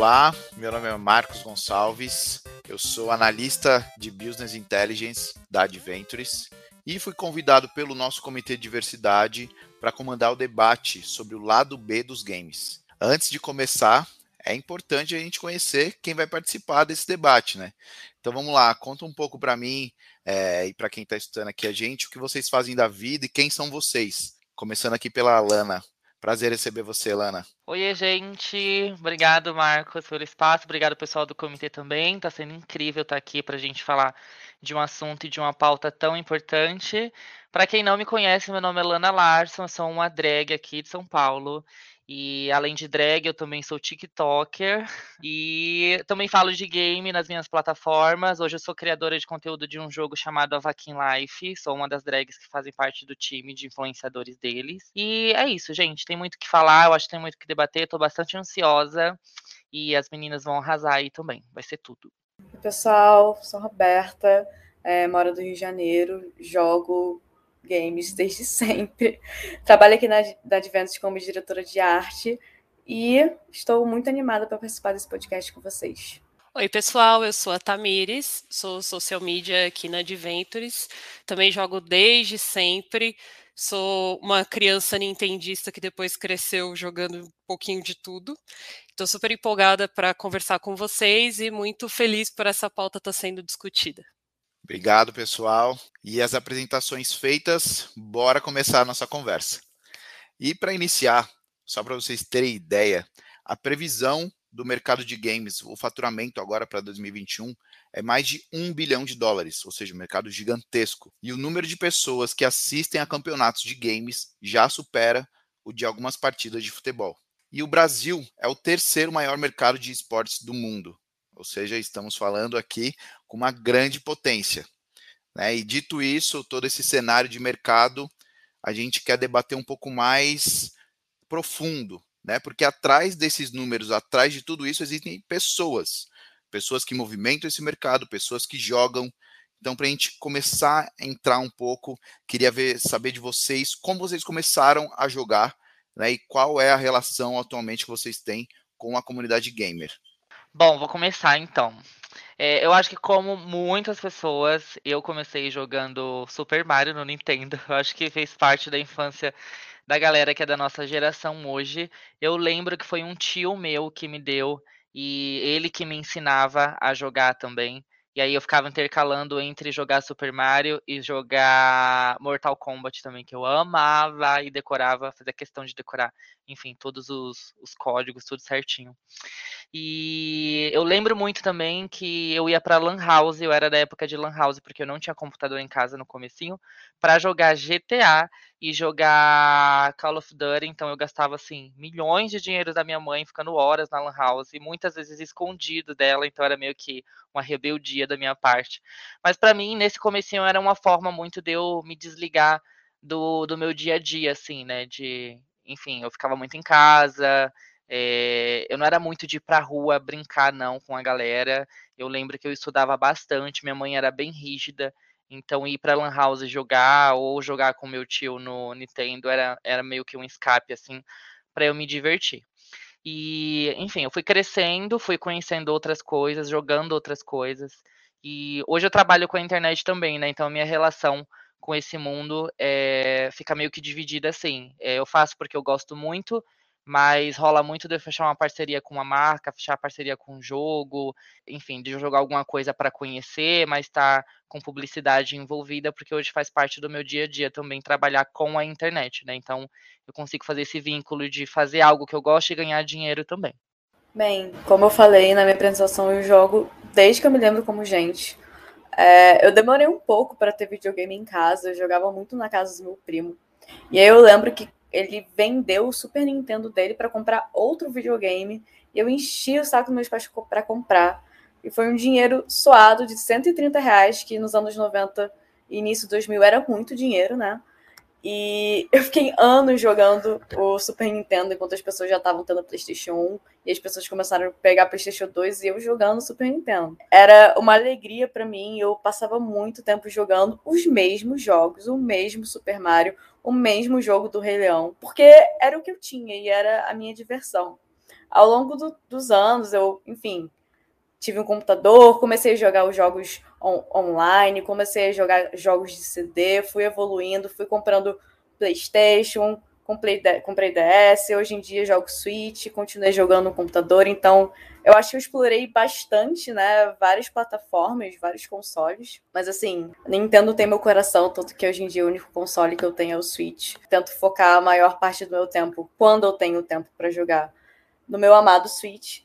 Olá, meu nome é Marcos Gonçalves, eu sou analista de Business Intelligence da Adventures e fui convidado pelo nosso Comitê de Diversidade para comandar o debate sobre o lado B dos games. Antes de começar, é importante a gente conhecer quem vai participar desse debate, né? Então vamos lá, conta um pouco para mim é, e para quem está estudando aqui a gente o que vocês fazem da vida e quem são vocês. Começando aqui pela Lana. Prazer receber você, Lana. Oi, gente. Obrigado, Marcos, pelo espaço. Obrigado, pessoal do comitê também. Está sendo incrível estar aqui para a gente falar de um assunto e de uma pauta tão importante. Para quem não me conhece, meu nome é Lana Larson, sou uma drag aqui de São Paulo. E além de drag, eu também sou TikToker e também falo de game nas minhas plataformas. Hoje eu sou criadora de conteúdo de um jogo chamado Avakin Life. Sou uma das drags que fazem parte do time de influenciadores deles. E é isso, gente. Tem muito o que falar, eu acho que tem muito o que debater. Estou bastante ansiosa e as meninas vão arrasar aí também. Vai ser tudo. Pessoal, sou Roberta, é, moro do Rio de Janeiro, jogo games desde sempre. Trabalho aqui na, da Adventures como diretora de arte e estou muito animada para participar desse podcast com vocês. Oi, pessoal, eu sou a Tamires, sou social media aqui na Adventures, também jogo desde sempre, sou uma criança nintendista que depois cresceu jogando um pouquinho de tudo. Estou super empolgada para conversar com vocês e muito feliz por essa pauta estar tá sendo discutida. Obrigado, pessoal. E as apresentações feitas, bora começar a nossa conversa. E para iniciar, só para vocês terem ideia, a previsão do mercado de games, o faturamento agora para 2021 é mais de um bilhão de dólares, ou seja, um mercado gigantesco. E o número de pessoas que assistem a campeonatos de games já supera o de algumas partidas de futebol. E o Brasil é o terceiro maior mercado de esportes do mundo, ou seja, estamos falando aqui com uma grande potência. Né? E dito isso, todo esse cenário de mercado, a gente quer debater um pouco mais profundo, né? Porque atrás desses números, atrás de tudo isso, existem pessoas, pessoas que movimentam esse mercado, pessoas que jogam. Então, para a gente começar a entrar um pouco, queria ver, saber de vocês como vocês começaram a jogar, né? E qual é a relação atualmente que vocês têm com a comunidade gamer. Bom, vou começar então. É, eu acho que como muitas pessoas, eu comecei jogando Super Mario no Nintendo. Eu acho que fez parte da infância da galera que é da nossa geração hoje. Eu lembro que foi um tio meu que me deu e ele que me ensinava a jogar também. E aí eu ficava intercalando entre jogar Super Mario e jogar Mortal Kombat também, que eu amava e decorava, fazia questão de decorar, enfim, todos os, os códigos, tudo certinho. E eu lembro muito também que eu ia para Lan House, eu era da época de Lan House, porque eu não tinha computador em casa no comecinho, para jogar GTA e jogar Call of Duty, então eu gastava assim milhões de dinheiro da minha mãe ficando horas na Lan House e muitas vezes escondido dela, então era meio que uma rebeldia da minha parte. Mas para mim, nesse comecinho era uma forma muito de eu me desligar do, do meu dia a dia assim, né, de enfim, eu ficava muito em casa, é, eu não era muito de ir pra rua brincar, não, com a galera. Eu lembro que eu estudava bastante, minha mãe era bem rígida, então ir pra Lan House jogar ou jogar com meu tio no Nintendo era, era meio que um escape, assim, para eu me divertir. E, enfim, eu fui crescendo, fui conhecendo outras coisas, jogando outras coisas. E hoje eu trabalho com a internet também, né? Então a minha relação com esse mundo é, fica meio que dividida assim. É, eu faço porque eu gosto muito, mas rola muito de eu fechar uma parceria com uma marca, fechar parceria com um jogo, enfim, de jogar alguma coisa para conhecer, mas estar tá com publicidade envolvida, porque hoje faz parte do meu dia a dia também trabalhar com a internet, né? Então eu consigo fazer esse vínculo de fazer algo que eu gosto e ganhar dinheiro também. Bem, como eu falei na minha apresentação, eu jogo desde que eu me lembro como gente. É, eu demorei um pouco para ter videogame em casa, eu jogava muito na casa do meu primo. E aí eu lembro que ele vendeu o Super Nintendo dele para comprar outro videogame. E eu enchi o saco dos meus pais para comprar. E foi um dinheiro suado de 130 reais, que nos anos 90 e início 2000 era muito dinheiro, né? E eu fiquei anos jogando o Super Nintendo enquanto as pessoas já estavam tendo PlayStation 1 e as pessoas começaram a pegar PlayStation 2 e eu jogando o Super Nintendo. Era uma alegria para mim, eu passava muito tempo jogando os mesmos jogos, o mesmo Super Mario, o mesmo jogo do Rei Leão, porque era o que eu tinha e era a minha diversão. ao longo do, dos anos, eu, enfim, tive um computador, comecei a jogar os jogos on online, comecei a jogar jogos de CD, fui evoluindo, fui comprando PlayStation, comprei, comprei DS, hoje em dia jogo Switch, continuei jogando no computador, então eu acho que eu explorei bastante, né, várias plataformas, vários consoles, mas assim, Nintendo tem meu coração, tanto que hoje em dia o único console que eu tenho é o Switch. Tento focar a maior parte do meu tempo, quando eu tenho tempo para jogar, no meu amado Switch.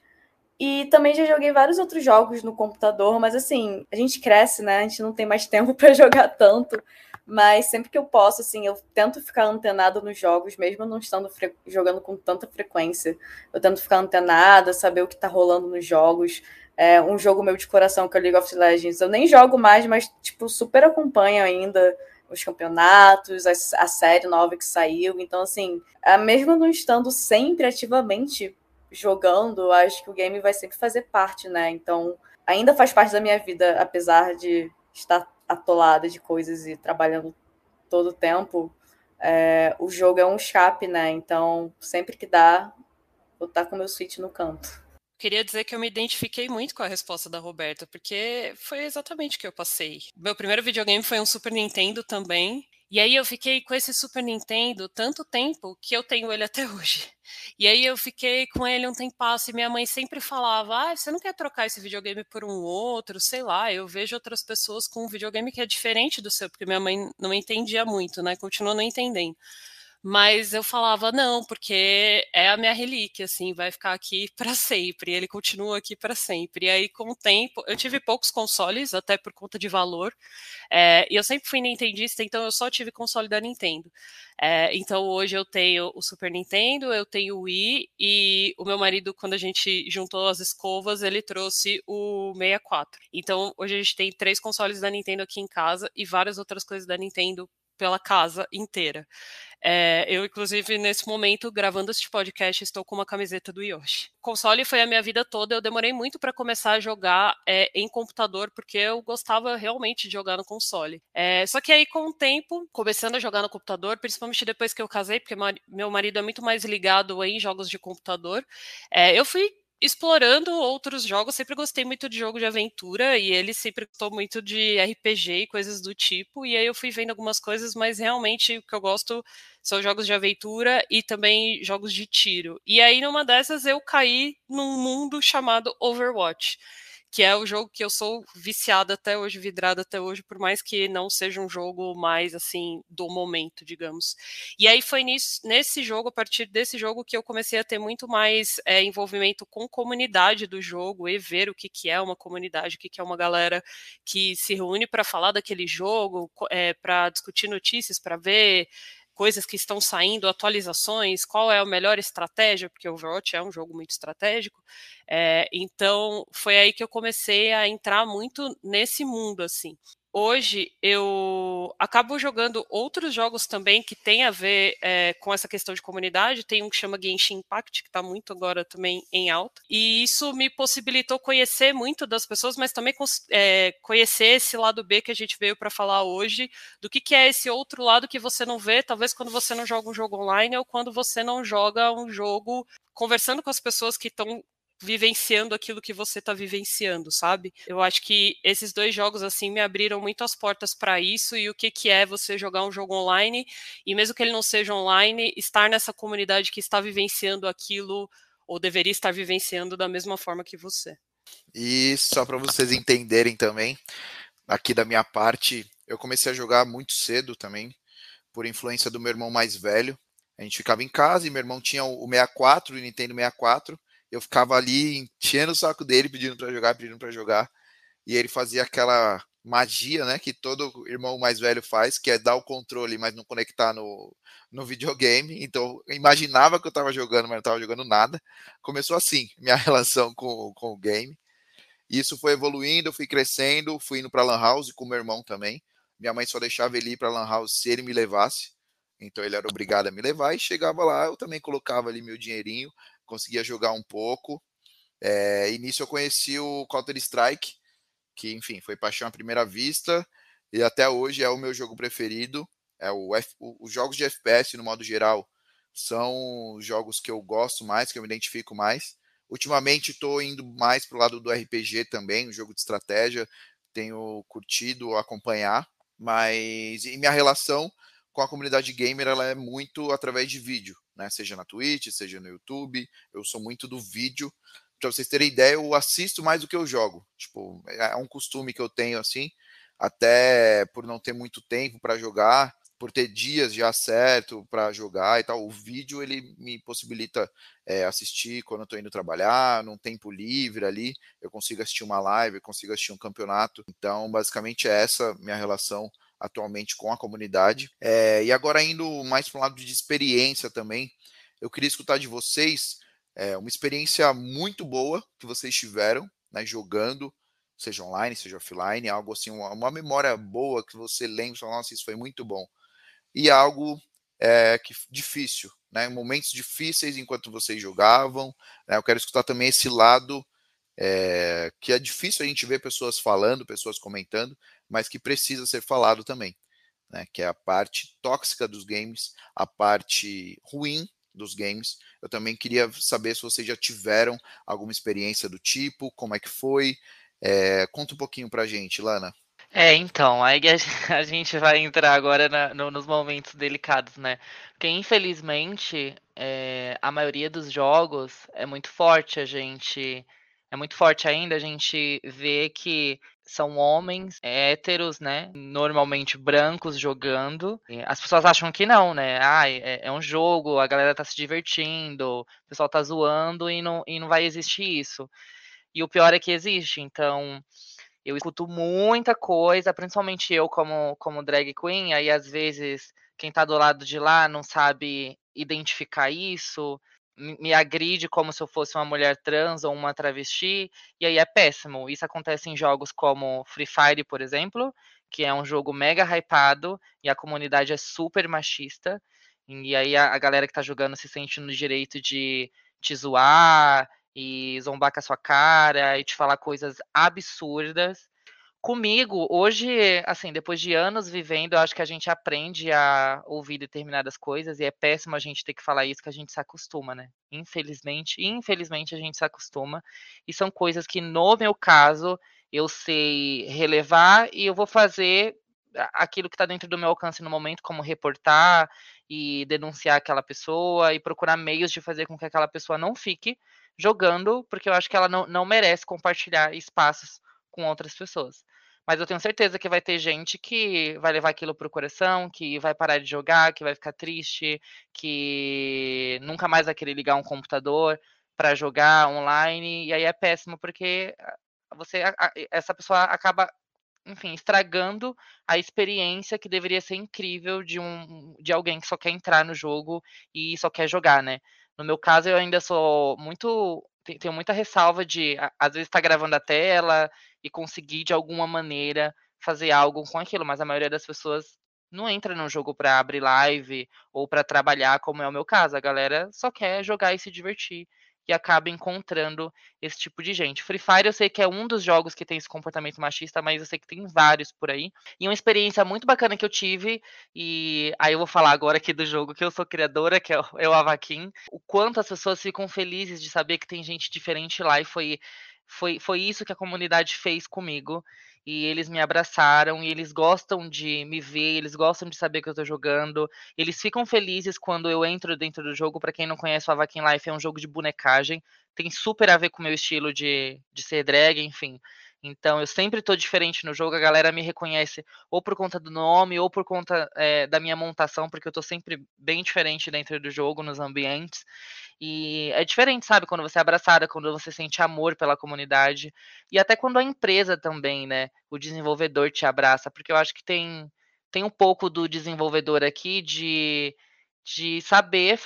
E também já joguei vários outros jogos no computador, mas assim, a gente cresce, né? A gente não tem mais tempo para jogar tanto. Mas sempre que eu posso, assim, eu tento ficar antenado nos jogos, mesmo não estando jogando com tanta frequência. Eu tento ficar antenada, saber o que tá rolando nos jogos. É um jogo meu de coração que é o League of Legends. Eu nem jogo mais, mas, tipo, super acompanho ainda os campeonatos, a, a série nova que saiu. Então, assim, mesmo não estando sempre ativamente jogando, acho que o game vai sempre fazer parte, né? Então, ainda faz parte da minha vida, apesar de estar atolada de coisas e trabalhando todo o tempo. É, o jogo é um escape, né? Então, sempre que dá, vou estar com meu Switch no canto. Queria dizer que eu me identifiquei muito com a resposta da Roberta, porque foi exatamente o que eu passei. Meu primeiro videogame foi um Super Nintendo também, e aí eu fiquei com esse Super Nintendo tanto tempo que eu tenho ele até hoje. E aí eu fiquei com ele um tempo e minha mãe sempre falava: "Ah, você não quer trocar esse videogame por um outro, sei lá, eu vejo outras pessoas com um videogame que é diferente do seu", porque minha mãe não entendia muito, né? Continua não entendendo. Mas eu falava, não, porque é a minha relíquia, assim, vai ficar aqui para sempre, ele continua aqui para sempre. E aí, com o tempo, eu tive poucos consoles, até por conta de valor, é, e eu sempre fui nintendista, então eu só tive console da Nintendo. É, então hoje eu tenho o Super Nintendo, eu tenho o Wii, e o meu marido, quando a gente juntou as escovas, ele trouxe o 64. Então hoje a gente tem três consoles da Nintendo aqui em casa e várias outras coisas da Nintendo pela casa inteira. É, eu, inclusive, nesse momento, gravando este podcast, estou com uma camiseta do Yoshi. Console foi a minha vida toda. Eu demorei muito para começar a jogar é, em computador, porque eu gostava realmente de jogar no console. É, só que aí, com o tempo, começando a jogar no computador, principalmente depois que eu casei, porque meu marido é muito mais ligado em jogos de computador, é, eu fui explorando outros jogos, sempre gostei muito de jogo de aventura e ele sempre gostou muito de RPG e coisas do tipo. E aí eu fui vendo algumas coisas, mas realmente o que eu gosto são jogos de aventura e também jogos de tiro. E aí numa dessas eu caí num mundo chamado Overwatch que é o jogo que eu sou viciada até hoje, vidrada até hoje, por mais que não seja um jogo mais assim do momento, digamos. E aí foi nisso, nesse jogo, a partir desse jogo, que eu comecei a ter muito mais é, envolvimento com comunidade do jogo e ver o que, que é uma comunidade, o que, que é uma galera que se reúne para falar daquele jogo, é, para discutir notícias, para ver coisas que estão saindo, atualizações, qual é a melhor estratégia, porque o Overwatch é um jogo muito estratégico. É, então, foi aí que eu comecei a entrar muito nesse mundo, assim hoje eu acabo jogando outros jogos também que tem a ver é, com essa questão de comunidade. Tem um que chama Genshin Impact, que está muito agora também em alta. E isso me possibilitou conhecer muito das pessoas, mas também é, conhecer esse lado B que a gente veio para falar hoje, do que, que é esse outro lado que você não vê, talvez quando você não joga um jogo online ou quando você não joga um jogo conversando com as pessoas que estão vivenciando aquilo que você está vivenciando, sabe? Eu acho que esses dois jogos assim me abriram muito as portas para isso e o que que é você jogar um jogo online e mesmo que ele não seja online, estar nessa comunidade que está vivenciando aquilo ou deveria estar vivenciando da mesma forma que você. E só para vocês entenderem também, aqui da minha parte, eu comecei a jogar muito cedo também, por influência do meu irmão mais velho. A gente ficava em casa e meu irmão tinha o 64, o Nintendo 64, eu ficava ali enchendo o saco dele, pedindo para jogar, pedindo para jogar. E ele fazia aquela magia, né, que todo irmão mais velho faz, que é dar o controle, mas não conectar no, no videogame. Então, imaginava que eu estava jogando, mas não estava jogando nada. Começou assim, minha relação com, com o game. Isso foi evoluindo, eu fui crescendo, fui indo para lan house com meu irmão também. Minha mãe só deixava ele ir para lan house se ele me levasse. Então ele era obrigado a me levar e chegava lá, eu também colocava ali meu dinheirinho, conseguia jogar um pouco. É, início eu conheci o Counter Strike, que enfim foi paixão à primeira vista e até hoje é o meu jogo preferido. É o F, os jogos de FPS no modo geral são os jogos que eu gosto mais, que eu me identifico mais. Ultimamente estou indo mais para o lado do RPG também, um jogo de estratégia, tenho curtido acompanhar, mas e minha relação com a comunidade gamer ela é muito através de vídeo, né? Seja na Twitch, seja no YouTube, eu sou muito do vídeo. Para vocês terem ideia, eu assisto mais do que eu jogo. Tipo, é um costume que eu tenho assim, até por não ter muito tempo para jogar, por ter dias já certo para jogar e tal, o vídeo ele me possibilita é, assistir quando eu estou indo trabalhar, num tempo livre ali, eu consigo assistir uma live, eu consigo assistir um campeonato. Então, basicamente, é essa minha relação atualmente com a comunidade. É, e agora, indo mais para um lado de experiência também, eu queria escutar de vocês é, uma experiência muito boa que vocês tiveram né, jogando seja online, seja offline, algo assim, uma, uma memória boa que você lembra, nossa, isso foi muito bom e algo é, que, difícil, né? Momentos difíceis enquanto vocês jogavam. Né? Eu quero escutar também esse lado é, que é difícil a gente ver pessoas falando, pessoas comentando, mas que precisa ser falado também, né? Que é a parte tóxica dos games, a parte ruim dos games. Eu também queria saber se vocês já tiveram alguma experiência do tipo, como é que foi. É, conta um pouquinho pra gente, Lana. É, então, aí a gente vai entrar agora na, no, nos momentos delicados, né? Porque infelizmente é, a maioria dos jogos é muito forte, a gente. É muito forte ainda a gente vê que são homens héteros, né? Normalmente brancos jogando. As pessoas acham que não, né? Ah, é, é, um jogo, a galera tá se divertindo, o pessoal tá zoando e não, e não vai existir isso. E o pior é que existe, então eu escuto muita coisa, principalmente eu como, como drag queen, aí às vezes quem tá do lado de lá não sabe identificar isso, me agride como se eu fosse uma mulher trans ou uma travesti, e aí é péssimo. Isso acontece em jogos como Free Fire, por exemplo, que é um jogo mega hypado e a comunidade é super machista, e aí a, a galera que tá jogando se sente no direito de te zoar e zombar com a sua cara e te falar coisas absurdas. Comigo, hoje, assim, depois de anos vivendo, eu acho que a gente aprende a ouvir determinadas coisas e é péssimo a gente ter que falar isso que a gente se acostuma, né? Infelizmente, infelizmente a gente se acostuma e são coisas que no meu caso eu sei relevar e eu vou fazer aquilo que está dentro do meu alcance no momento, como reportar e denunciar aquela pessoa e procurar meios de fazer com que aquela pessoa não fique jogando, porque eu acho que ela não, não merece compartilhar espaços com outras pessoas. Mas eu tenho certeza que vai ter gente que vai levar aquilo pro coração, que vai parar de jogar, que vai ficar triste, que nunca mais vai querer ligar um computador para jogar online. E aí é péssimo, porque você essa pessoa acaba enfim, estragando a experiência que deveria ser incrível de um de alguém que só quer entrar no jogo e só quer jogar, né? No meu caso, eu ainda sou muito tenho muita ressalva de às vezes estar tá gravando a tela e conseguir de alguma maneira fazer algo com aquilo, mas a maioria das pessoas não entra no jogo para abrir live ou para trabalhar, como é o meu caso. A galera só quer jogar e se divertir e acaba encontrando esse tipo de gente. Free Fire eu sei que é um dos jogos que tem esse comportamento machista, mas eu sei que tem vários por aí. E uma experiência muito bacana que eu tive, e aí eu vou falar agora aqui do jogo que eu sou criadora, que é o, é Avakin. O quanto as pessoas ficam felizes de saber que tem gente diferente lá, e foi, foi, foi isso que a comunidade fez comigo e eles me abraçaram e eles gostam de me ver, eles gostam de saber que eu tô jogando. Eles ficam felizes quando eu entro dentro do jogo. Para quem não conhece, o Avakin Life é um jogo de bonecagem, tem super a ver com o meu estilo de, de ser drag, enfim. Então eu sempre tô diferente no jogo, a galera me reconhece ou por conta do nome ou por conta é, da minha montação, porque eu tô sempre bem diferente dentro do jogo, nos ambientes. E é diferente, sabe, quando você é abraçada, quando você sente amor pela comunidade. E até quando a empresa também, né? O desenvolvedor te abraça, porque eu acho que tem, tem um pouco do desenvolvedor aqui de, de saber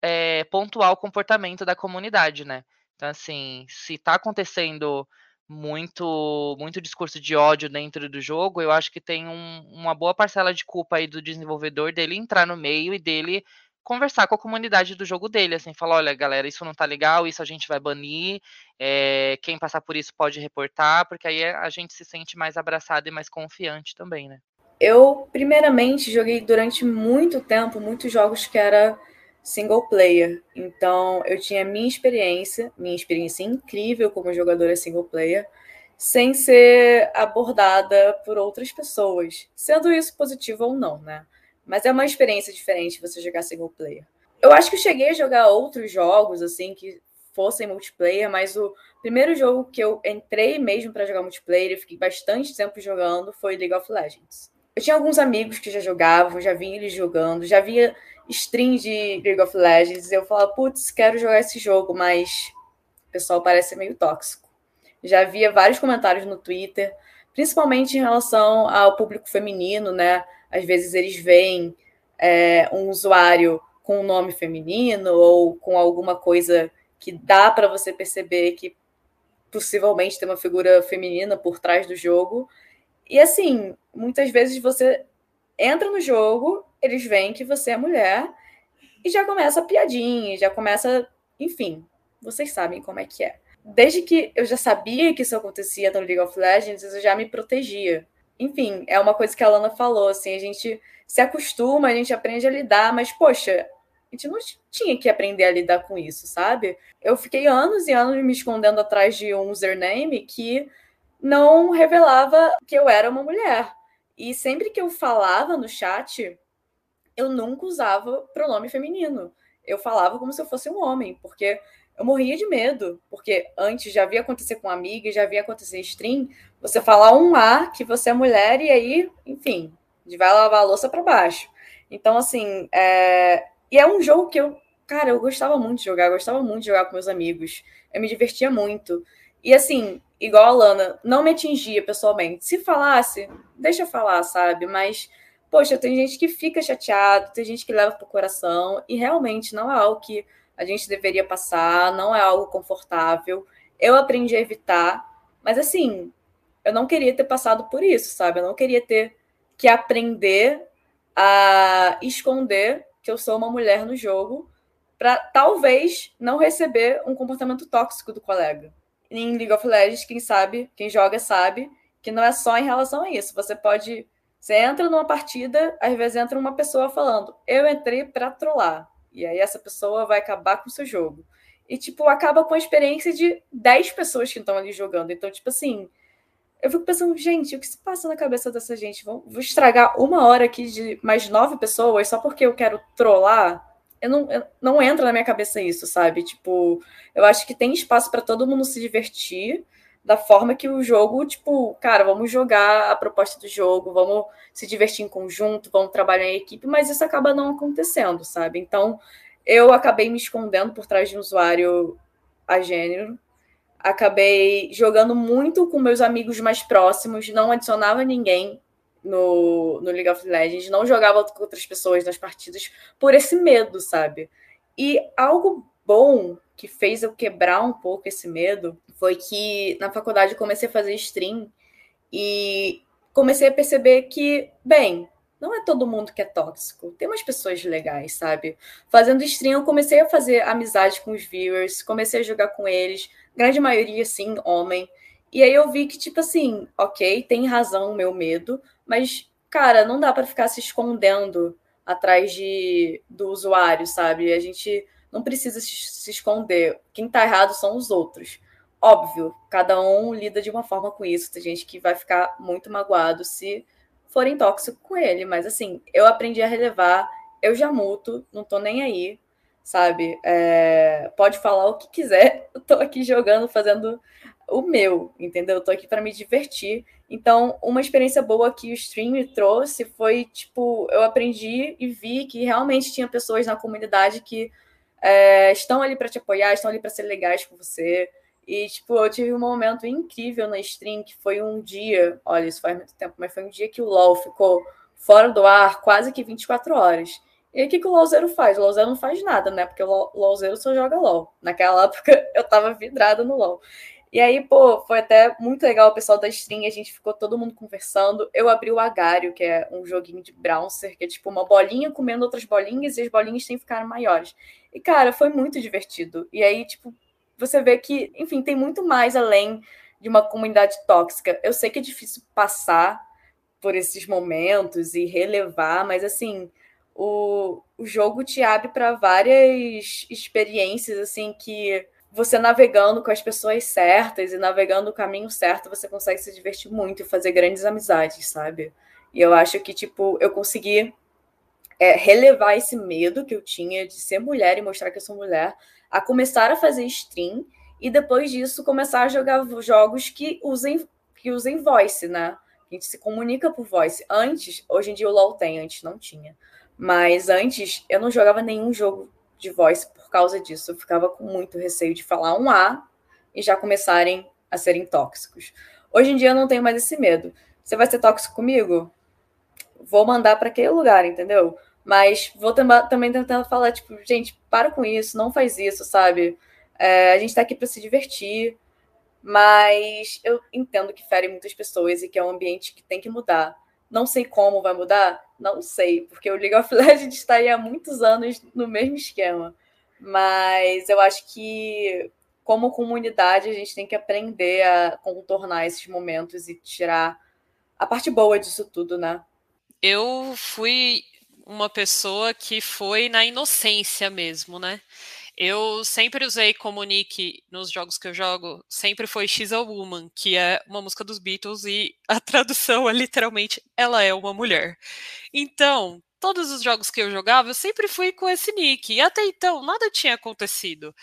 é, pontuar o comportamento da comunidade, né? Então, assim, se tá acontecendo muito muito discurso de ódio dentro do jogo, eu acho que tem um, uma boa parcela de culpa aí do desenvolvedor dele entrar no meio e dele conversar com a comunidade do jogo dele, assim, falar, olha, galera, isso não tá legal, isso a gente vai banir, é, quem passar por isso pode reportar, porque aí a gente se sente mais abraçado e mais confiante também, né? Eu, primeiramente, joguei durante muito tempo muitos jogos que era single player. Então, eu tinha minha experiência, minha experiência incrível como jogadora single player, sem ser abordada por outras pessoas, sendo isso positivo ou não, né? Mas é uma experiência diferente você jogar single player. Eu acho que eu cheguei a jogar outros jogos, assim, que fossem multiplayer, mas o primeiro jogo que eu entrei mesmo para jogar multiplayer e fiquei bastante tempo jogando foi League of Legends. Eu tinha alguns amigos que já jogavam, já vi eles jogando, já via stream de League of Legends, eu falava, putz, quero jogar esse jogo, mas o pessoal parece meio tóxico. Já via vários comentários no Twitter, principalmente em relação ao público feminino, né? Às vezes eles veem é, um usuário com um nome feminino ou com alguma coisa que dá para você perceber que possivelmente tem uma figura feminina por trás do jogo. E assim, muitas vezes você entra no jogo, eles veem que você é mulher e já começa a piadinha, já começa, enfim, vocês sabem como é que é. Desde que eu já sabia que isso acontecia no League of Legends, eu já me protegia enfim, é uma coisa que a Lana falou, assim, a gente se acostuma, a gente aprende a lidar, mas, poxa, a gente não tinha que aprender a lidar com isso, sabe? Eu fiquei anos e anos me escondendo atrás de um username que não revelava que eu era uma mulher. E sempre que eu falava no chat, eu nunca usava pronome feminino. Eu falava como se eu fosse um homem, porque eu morria de medo, porque antes já havia acontecido com amiga, já havia acontecido em stream, você falar um A que você é mulher e aí, enfim, vai lavar a louça para baixo. Então, assim, é... e é um jogo que eu, cara, eu gostava muito de jogar, gostava muito de jogar com meus amigos, eu me divertia muito. E assim, igual a Lana, não me atingia pessoalmente. Se falasse, deixa eu falar, sabe? Mas, poxa, tem gente que fica chateado, tem gente que leva pro coração, e realmente não é algo que a gente deveria passar, não é algo confortável. Eu aprendi a evitar, mas assim, eu não queria ter passado por isso, sabe? Eu não queria ter que aprender a esconder que eu sou uma mulher no jogo para talvez não receber um comportamento tóxico do colega. Em League of Legends, quem sabe, quem joga sabe que não é só em relação a isso. Você pode, você entra numa partida, às vezes entra uma pessoa falando: "Eu entrei para trollar". E aí essa pessoa vai acabar com o seu jogo. E, tipo, acaba com a experiência de 10 pessoas que estão ali jogando. Então, tipo assim, eu fico pensando, gente, o que se passa na cabeça dessa gente? Vou, vou estragar uma hora aqui de mais nove pessoas só porque eu quero trollar? Eu não, eu, não entra na minha cabeça isso, sabe? Tipo, eu acho que tem espaço para todo mundo se divertir da forma que o jogo, tipo, cara, vamos jogar a proposta do jogo, vamos se divertir em conjunto, vamos trabalhar em equipe, mas isso acaba não acontecendo, sabe? Então, eu acabei me escondendo por trás de um usuário a gênero, acabei jogando muito com meus amigos mais próximos, não adicionava ninguém no, no League of Legends, não jogava com outras pessoas nas partidas por esse medo, sabe? E algo bom que fez eu quebrar um pouco esse medo foi que na faculdade comecei a fazer stream e comecei a perceber que, bem, não é todo mundo que é tóxico. Tem umas pessoas legais, sabe? Fazendo stream, eu comecei a fazer amizade com os viewers, comecei a jogar com eles, grande maioria, sim, homem. E aí eu vi que, tipo assim, ok, tem razão o meu medo, mas, cara, não dá para ficar se escondendo atrás de, do usuário, sabe? A gente não precisa se esconder. Quem está errado são os outros. Óbvio, cada um lida de uma forma com isso. Tem gente que vai ficar muito magoado se forem tóxicos com ele. Mas assim, eu aprendi a relevar, eu já muto, não tô nem aí, sabe? É, pode falar o que quiser, eu tô aqui jogando, fazendo o meu, entendeu? Eu tô aqui para me divertir. Então, uma experiência boa que o stream trouxe foi, tipo, eu aprendi e vi que realmente tinha pessoas na comunidade que é, estão ali para te apoiar, estão ali para ser legais com você. E, tipo, eu tive um momento incrível na stream, que foi um dia, olha, isso faz muito tempo, mas foi um dia que o LoL ficou fora do ar quase que 24 horas. E o que, que o LoLzero faz? O LoLzero não faz nada, né? Porque o LoLzero só joga LoL. Naquela época, eu tava vidrada no LoL. E aí, pô, foi até muito legal o pessoal da stream, a gente ficou todo mundo conversando. Eu abri o Agário, que é um joguinho de Bouncer, que é tipo uma bolinha comendo outras bolinhas e as bolinhas têm que ficar maiores. E, cara, foi muito divertido. E aí, tipo, você vê que, enfim, tem muito mais além de uma comunidade tóxica. Eu sei que é difícil passar por esses momentos e relevar, mas assim, o, o jogo te abre para várias experiências assim que você navegando com as pessoas certas e navegando o caminho certo, você consegue se divertir muito e fazer grandes amizades, sabe? E eu acho que, tipo, eu consegui é, relevar esse medo que eu tinha de ser mulher e mostrar que eu sou mulher, a começar a fazer stream e depois disso começar a jogar jogos que usem, que usem voice, né? A gente se comunica por voice. Antes, hoje em dia o LoL tem, antes não tinha. Mas antes eu não jogava nenhum jogo de voice por causa disso. Eu ficava com muito receio de falar um A e já começarem a serem tóxicos. Hoje em dia eu não tenho mais esse medo. Você vai ser tóxico comigo? Vou mandar para aquele lugar, entendeu? Mas vou também tentar falar, tipo, gente, para com isso, não faz isso, sabe? É, a gente está aqui para se divertir, mas eu entendo que fere muitas pessoas e que é um ambiente que tem que mudar. Não sei como vai mudar, não sei, porque o League of Legends está aí há muitos anos no mesmo esquema. Mas eu acho que, como comunidade, a gente tem que aprender a contornar esses momentos e tirar a parte boa disso tudo, né? Eu fui uma pessoa que foi na inocência mesmo, né? Eu sempre usei como nick nos jogos que eu jogo, sempre foi She's a Woman, que é uma música dos Beatles e a tradução é literalmente ela é uma mulher. Então, todos os jogos que eu jogava, eu sempre fui com esse nick. E até então, nada tinha acontecido.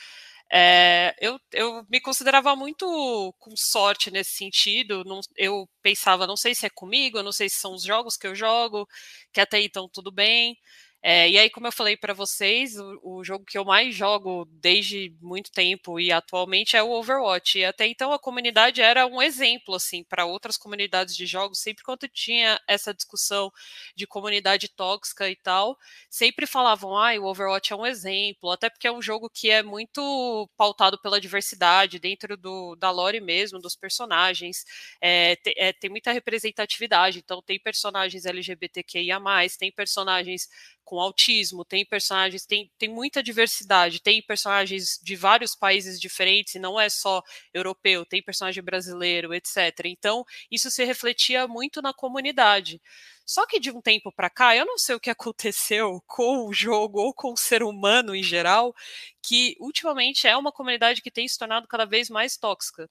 É, eu, eu me considerava muito com sorte nesse sentido. Não, eu pensava, não sei se é comigo, eu não sei se são os jogos que eu jogo, que até então tudo bem. É, e aí, como eu falei para vocês, o, o, jogo que eu mais jogo desde muito tempo e atualmente é o Overwatch. E até então a comunidade era um exemplo assim para outras comunidades de jogos. Sempre quando tinha essa discussão de comunidade tóxica e tal, sempre falavam: "Ah, o Overwatch é um exemplo", até porque é um jogo que é muito pautado pela diversidade dentro do, da lore mesmo, dos personagens. É, te, é, tem muita representatividade. Então tem personagens LGBTQIA+, tem personagens com autismo, tem personagens, tem, tem muita diversidade, tem personagens de vários países diferentes, e não é só europeu, tem personagem brasileiro, etc. Então, isso se refletia muito na comunidade. Só que de um tempo para cá, eu não sei o que aconteceu com o jogo ou com o ser humano em geral, que ultimamente é uma comunidade que tem se tornado cada vez mais tóxica.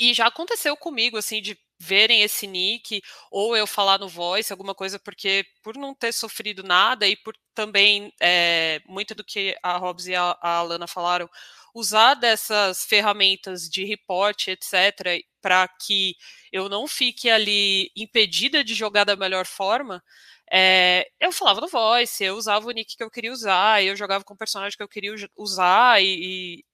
E já aconteceu comigo, assim, de verem esse nick, ou eu falar no voice, alguma coisa, porque por não ter sofrido nada e por também, é, muito do que a Hobbs e a, a Alana falaram, usar dessas ferramentas de report, etc., para que eu não fique ali impedida de jogar da melhor forma, é, eu falava no voice, eu usava o nick que eu queria usar, eu jogava com o personagem que eu queria usar e, e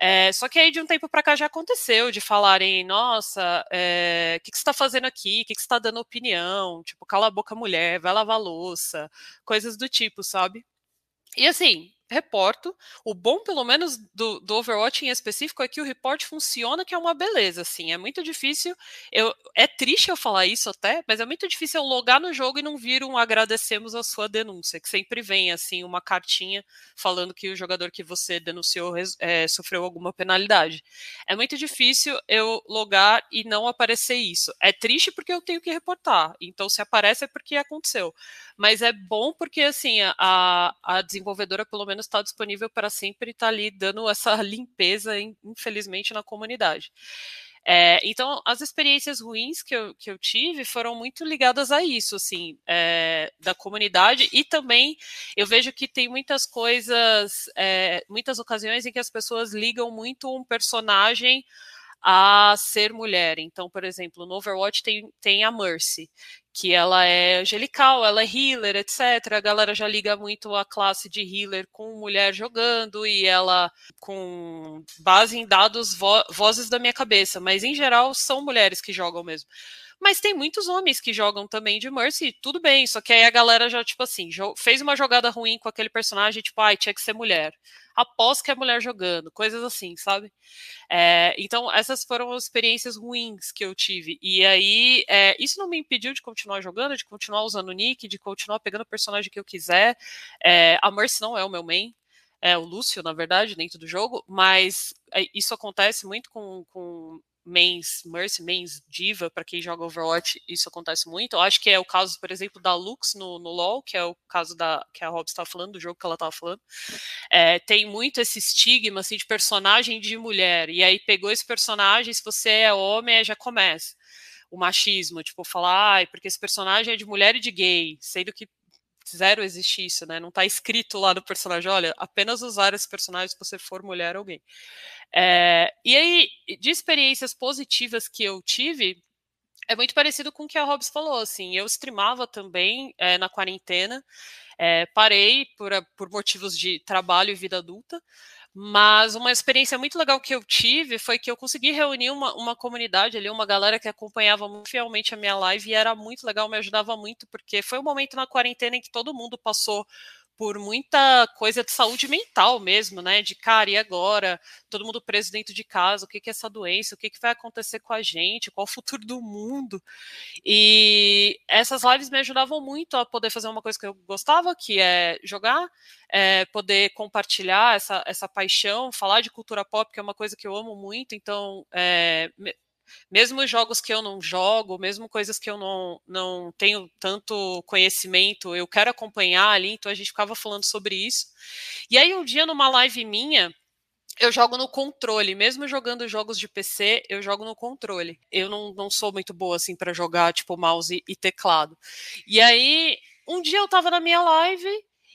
é, só que aí de um tempo para cá já aconteceu de falarem, nossa, é, o que, que você está fazendo aqui? O que, que você está dando opinião? Tipo, cala a boca mulher, vai lavar louça, coisas do tipo, sabe? E assim, reporto. O bom, pelo menos, do, do, Overwatch em específico é que o report funciona, que é uma beleza, assim. É muito difícil. Eu, é triste eu falar isso até, mas é muito difícil eu logar no jogo e não vir um agradecemos a sua denúncia, que sempre vem, assim, uma cartinha falando que o jogador que você denunciou é, sofreu alguma penalidade. É muito difícil eu logar e não aparecer isso. É triste porque eu tenho que reportar. Então, se aparece é porque aconteceu. Mas é bom porque, assim, a, a desenvolvedora, pelo menos, está disponível para sempre estar tá ali dando essa limpeza, infelizmente, na comunidade. É, então, as experiências ruins que eu, que eu tive foram muito ligadas a isso, assim, é, da comunidade, e também eu vejo que tem muitas coisas, é, muitas ocasiões em que as pessoas ligam muito um personagem a ser mulher. Então, por exemplo, no Overwatch tem, tem a Mercy, que ela é angelical, ela é healer, etc. A galera já liga muito a classe de healer com mulher jogando e ela com base em dados vo vozes da minha cabeça, mas em geral são mulheres que jogam mesmo. Mas tem muitos homens que jogam também de Mercy, tudo bem, só que aí a galera já, tipo assim, fez uma jogada ruim com aquele personagem, tipo, ai, tinha que ser mulher. Após que é mulher jogando, coisas assim, sabe? É, então, essas foram as experiências ruins que eu tive. E aí, é, isso não me impediu de continuar jogando, de continuar usando o nick, de continuar pegando o personagem que eu quiser. É, a Mercy não é o meu main, é o Lúcio, na verdade, dentro do jogo, mas é, isso acontece muito com, com mains Mercy, mains Diva, para quem joga Overwatch, isso acontece muito. Eu acho que é o caso, por exemplo, da Lux no, no LoL, que é o caso da que a Rob estava falando, do jogo que ela estava falando. É, tem muito esse estigma assim, de personagem de mulher, e aí pegou esse personagem, se você é homem, já começa o machismo, tipo, falar, ah, porque esse personagem é de mulher e de gay, sendo que zero existe isso, né? Não está escrito lá no personagem, olha, apenas usar esse personagem se você for mulher ou gay. É, e aí, de experiências positivas que eu tive, é muito parecido com o que a Hobbs falou, assim, eu streamava também é, na quarentena, é, parei por, por motivos de trabalho e vida adulta, mas uma experiência muito legal que eu tive foi que eu consegui reunir uma, uma comunidade ali, uma galera que acompanhava muito fielmente a minha live e era muito legal, me ajudava muito, porque foi um momento na quarentena em que todo mundo passou por muita coisa de saúde mental mesmo, né? De cara, e agora? Todo mundo preso dentro de casa, o que, que é essa doença? O que, que vai acontecer com a gente? Qual o futuro do mundo? E essas lives me ajudavam muito a poder fazer uma coisa que eu gostava, que é jogar, é poder compartilhar essa, essa paixão, falar de cultura pop, que é uma coisa que eu amo muito, então é, mesmo jogos que eu não jogo, mesmo coisas que eu não, não tenho tanto conhecimento, eu quero acompanhar ali, então a gente ficava falando sobre isso. E aí um dia numa live minha, eu jogo no controle, mesmo jogando jogos de PC, eu jogo no controle. Eu não, não sou muito boa assim para jogar tipo mouse e teclado. E aí, um dia eu tava na minha live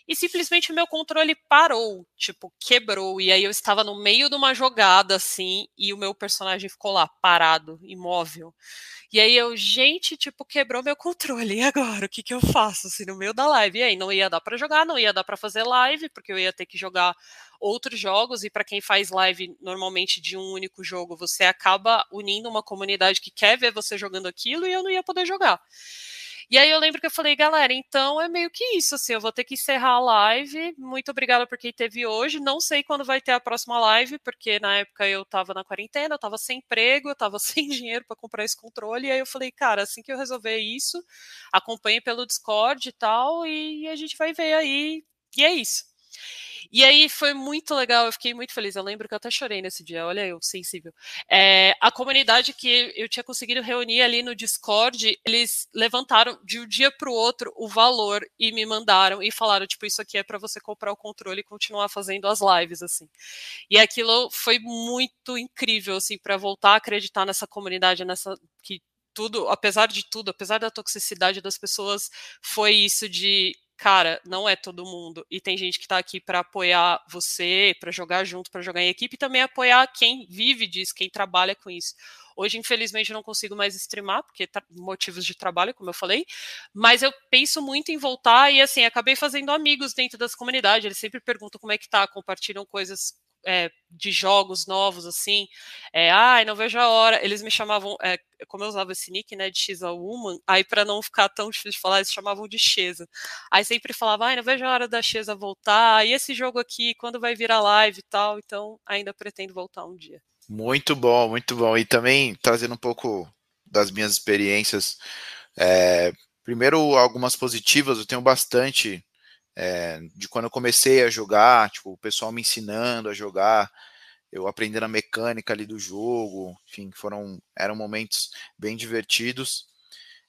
e simplesmente meu controle parou, tipo, quebrou. E aí eu estava no meio de uma jogada, assim, e o meu personagem ficou lá, parado, imóvel. E aí eu, gente, tipo, quebrou meu controle. E agora? O que, que eu faço, assim, no meio da live? E aí não ia dar para jogar, não ia dar para fazer live, porque eu ia ter que jogar outros jogos. E para quem faz live normalmente de um único jogo, você acaba unindo uma comunidade que quer ver você jogando aquilo e eu não ia poder jogar. E aí eu lembro que eu falei, galera, então é meio que isso, assim, eu vou ter que encerrar a live. Muito obrigada por quem teve hoje. Não sei quando vai ter a próxima live, porque na época eu tava na quarentena, eu tava sem emprego, eu tava sem dinheiro para comprar esse controle. E aí eu falei, cara, assim que eu resolver isso, acompanhe pelo Discord e tal, e a gente vai ver aí. E é isso. E aí foi muito legal, eu fiquei muito feliz. Eu lembro que eu até chorei nesse dia, olha eu, sensível. É, a comunidade que eu tinha conseguido reunir ali no Discord, eles levantaram de um dia para o outro o valor e me mandaram e falaram: tipo, isso aqui é para você comprar o controle e continuar fazendo as lives, assim. E aquilo foi muito incrível, assim, para voltar a acreditar nessa comunidade, nessa. que tudo, apesar de tudo, apesar da toxicidade das pessoas, foi isso de cara, não é todo mundo. E tem gente que está aqui para apoiar você, para jogar junto, para jogar em equipe e também apoiar quem vive disso, quem trabalha com isso. Hoje, infelizmente, eu não consigo mais streamar, porque tá, motivos de trabalho, como eu falei, mas eu penso muito em voltar e, assim, acabei fazendo amigos dentro das comunidades. Eles sempre perguntam como é que tá, compartilham coisas é, de jogos novos, assim, é, ai, não vejo a hora. Eles me chamavam, é, como eu usava esse nick, né, de X a Woman, aí para não ficar tão difícil de falar, eles chamavam de Xesa. Aí sempre falava, ai, não vejo a hora da Xesa voltar, e esse jogo aqui, quando vai virar live e tal, então ainda pretendo voltar um dia. Muito bom, muito bom. E também trazendo um pouco das minhas experiências, é, primeiro algumas positivas, eu tenho bastante é, de quando eu comecei a jogar, tipo, o pessoal me ensinando a jogar, eu aprendendo a mecânica ali do jogo, enfim, foram eram momentos bem divertidos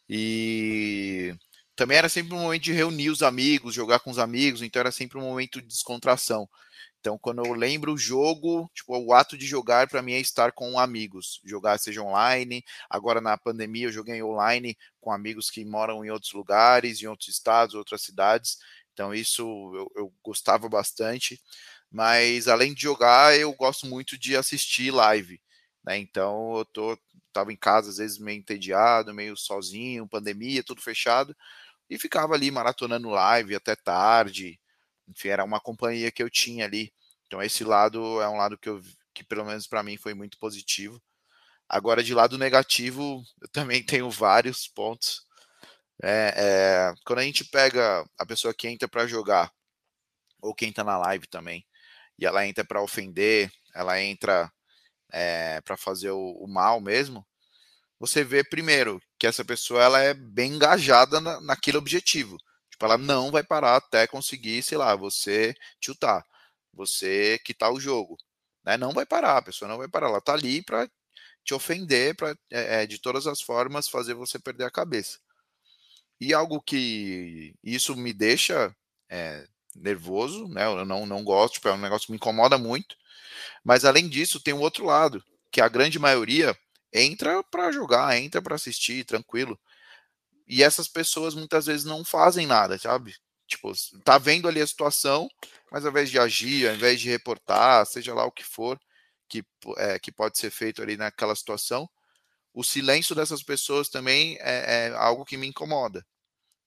e também era sempre um momento de reunir os amigos, jogar com os amigos, então era sempre um momento de descontração. Então, quando eu lembro o jogo, tipo, o ato de jogar para mim é estar com amigos, jogar seja online. Agora na pandemia eu joguei online com amigos que moram em outros lugares, em outros estados, outras cidades. Então isso eu, eu, gostava bastante. Mas além de jogar, eu gosto muito de assistir live. Né? Então eu tô, tava em casa, às vezes meio entediado, meio sozinho, pandemia, tudo fechado, e ficava ali maratonando live até tarde. Enfim, era uma companhia que eu tinha ali. Então esse lado é um lado que eu que pelo menos para mim foi muito positivo. Agora de lado negativo, eu também tenho vários pontos. É, é, quando a gente pega a pessoa que entra para jogar, ou quem está na live também, e ela entra para ofender, ela entra é, para fazer o, o, mal mesmo, você vê primeiro que essa pessoa ela é bem engajada na, naquele objetivo. Tipo, ela não vai parar até conseguir, sei lá, você chutar, você quitar o jogo. Né? Não vai parar, a pessoa não vai parar, ela tá ali para te ofender, para é, é, de todas as formas fazer você perder a cabeça. E algo que isso me deixa é, nervoso, né? Eu não, não gosto, tipo, é um negócio que me incomoda muito. Mas além disso, tem um outro lado, que a grande maioria entra para jogar, entra para assistir, tranquilo. E essas pessoas muitas vezes não fazem nada, sabe? Tipo, tá vendo ali a situação, mas ao invés de agir, ao invés de reportar, seja lá o que for que, é, que pode ser feito ali naquela situação, o silêncio dessas pessoas também é, é algo que me incomoda.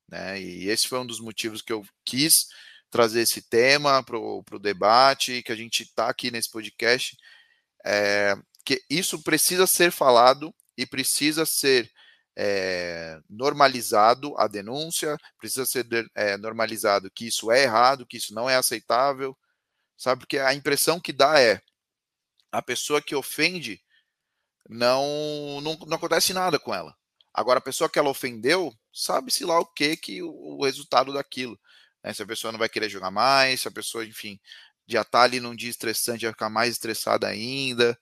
Né? E esse foi um dos motivos que eu quis trazer esse tema para o debate, que a gente está aqui nesse podcast, é, que isso precisa ser falado e precisa ser é, normalizado a denúncia, precisa ser é, normalizado que isso é errado, que isso não é aceitável, sabe? Porque a impressão que dá é a pessoa que ofende não, não, não acontece nada com ela. Agora, a pessoa que ela ofendeu, sabe-se lá o que que o, resultado daquilo. Né? Se a pessoa não vai querer jogar mais, se a pessoa, enfim, já está ali num dia estressante, vai ficar mais estressada ainda,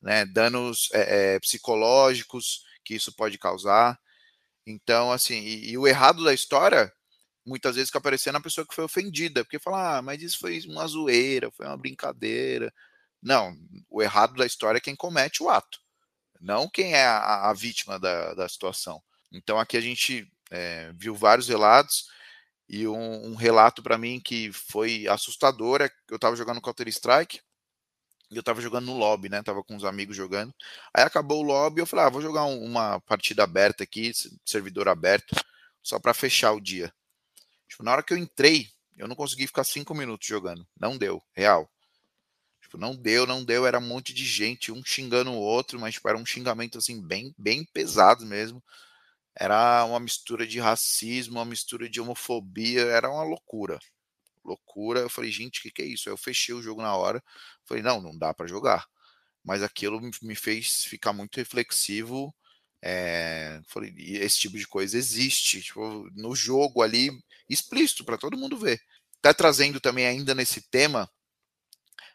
né? Danos é, é, psicológicos que isso pode causar. Então, assim, e, e, o errado da história, muitas vezes fica aparecendo a pessoa que foi ofendida, porque fala, ah, mas isso foi uma zoeira, foi uma brincadeira. Não, o errado da história é quem comete o ato, não quem é a, a vítima da, da situação. Então, aqui a gente é, viu vários relatos, e um, um relato para mim que foi assustador é que eu estava jogando Counter-Strike, e eu tava jogando no lobby, né? Tava com uns amigos jogando. Aí acabou o lobby, eu falei, ah, vou jogar um, uma partida aberta aqui, servidor aberto, só para fechar o dia. Tipo, na hora que eu entrei, eu não consegui ficar cinco minutos jogando. Não deu, real. Tipo, não deu, não deu. Era um monte de gente, um xingando o outro, mas tipo, era um xingamento assim, bem, bem pesado mesmo. Era uma mistura de racismo, uma mistura de homofobia, era uma loucura loucura. Eu falei, gente, o que, que é isso? Aí eu fechei o jogo na hora. Falei, não, não dá para jogar. Mas aquilo me fez ficar muito reflexivo. É, falei, esse tipo de coisa existe tipo, no jogo ali, explícito para todo mundo ver. Tá trazendo também ainda nesse tema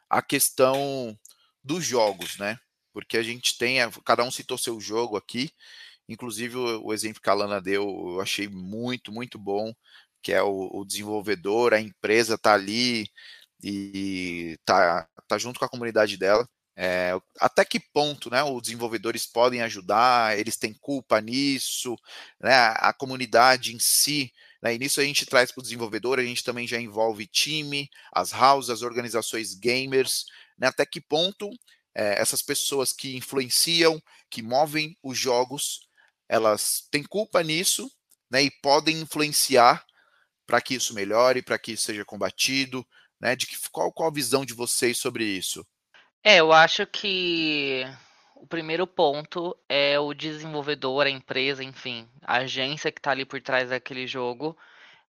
a questão dos jogos, né? Porque a gente tem, cada um citou seu jogo aqui, inclusive o, exemplo que a Lana deu, eu achei muito, muito bom que é o, o desenvolvedor, a empresa está ali e está tá junto com a comunidade dela. É, até que ponto né, os desenvolvedores podem ajudar, eles têm culpa nisso, né, a comunidade em si, né, e nisso a gente traz para o desenvolvedor, a gente também já envolve time, as houses, as organizações gamers, né, até que ponto é, essas pessoas que influenciam, que movem os jogos, elas têm culpa nisso né, e podem influenciar para que isso melhore, para que isso seja combatido, né? De que, qual, qual a visão de vocês sobre isso? É, eu acho que o primeiro ponto é o desenvolvedor, a empresa, enfim, a agência que está ali por trás daquele jogo,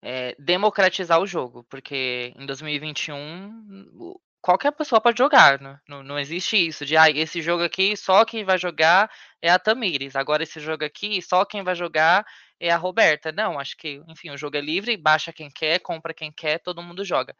é, democratizar o jogo, porque em 2021 qualquer pessoa pode jogar, né? não, não existe isso de ah, esse jogo aqui só quem vai jogar é a Tamires, agora esse jogo aqui só quem vai jogar é a Roberta. Não, acho que, enfim, o jogo é livre, baixa quem quer, compra quem quer, todo mundo joga.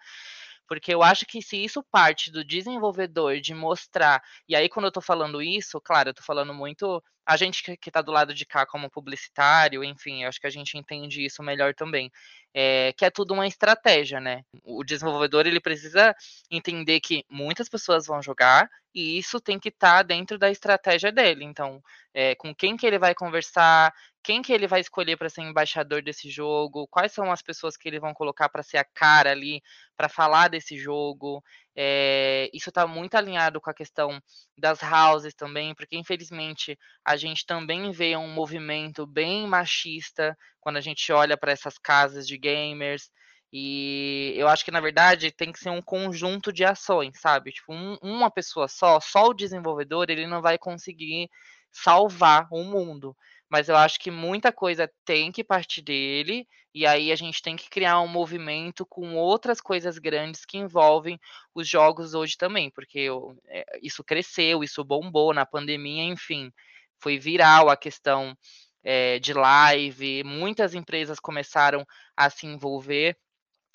Porque eu acho que se isso parte do desenvolvedor de mostrar, e aí quando eu tô falando isso, claro, eu tô falando muito a gente que, que tá do lado de cá como publicitário, enfim, eu acho que a gente entende isso melhor também. É, que é tudo uma estratégia, né? O desenvolvedor ele precisa entender que muitas pessoas vão jogar e isso tem que estar tá dentro da estratégia dele. Então, é, com quem que ele vai conversar, quem que ele vai escolher para ser embaixador desse jogo, quais são as pessoas que ele vão colocar para ser a cara ali, para falar desse jogo. É, isso está muito alinhado com a questão das houses também, porque infelizmente a gente também vê um movimento bem machista quando a gente olha para essas casas de gamers. E eu acho que, na verdade, tem que ser um conjunto de ações, sabe? Tipo, um, uma pessoa só, só o desenvolvedor, ele não vai conseguir salvar o mundo. Mas eu acho que muita coisa tem que partir dele, e aí a gente tem que criar um movimento com outras coisas grandes que envolvem os jogos hoje também, porque eh, isso cresceu, isso bombou na pandemia, enfim, foi viral a questão é, de live, muitas empresas começaram a se envolver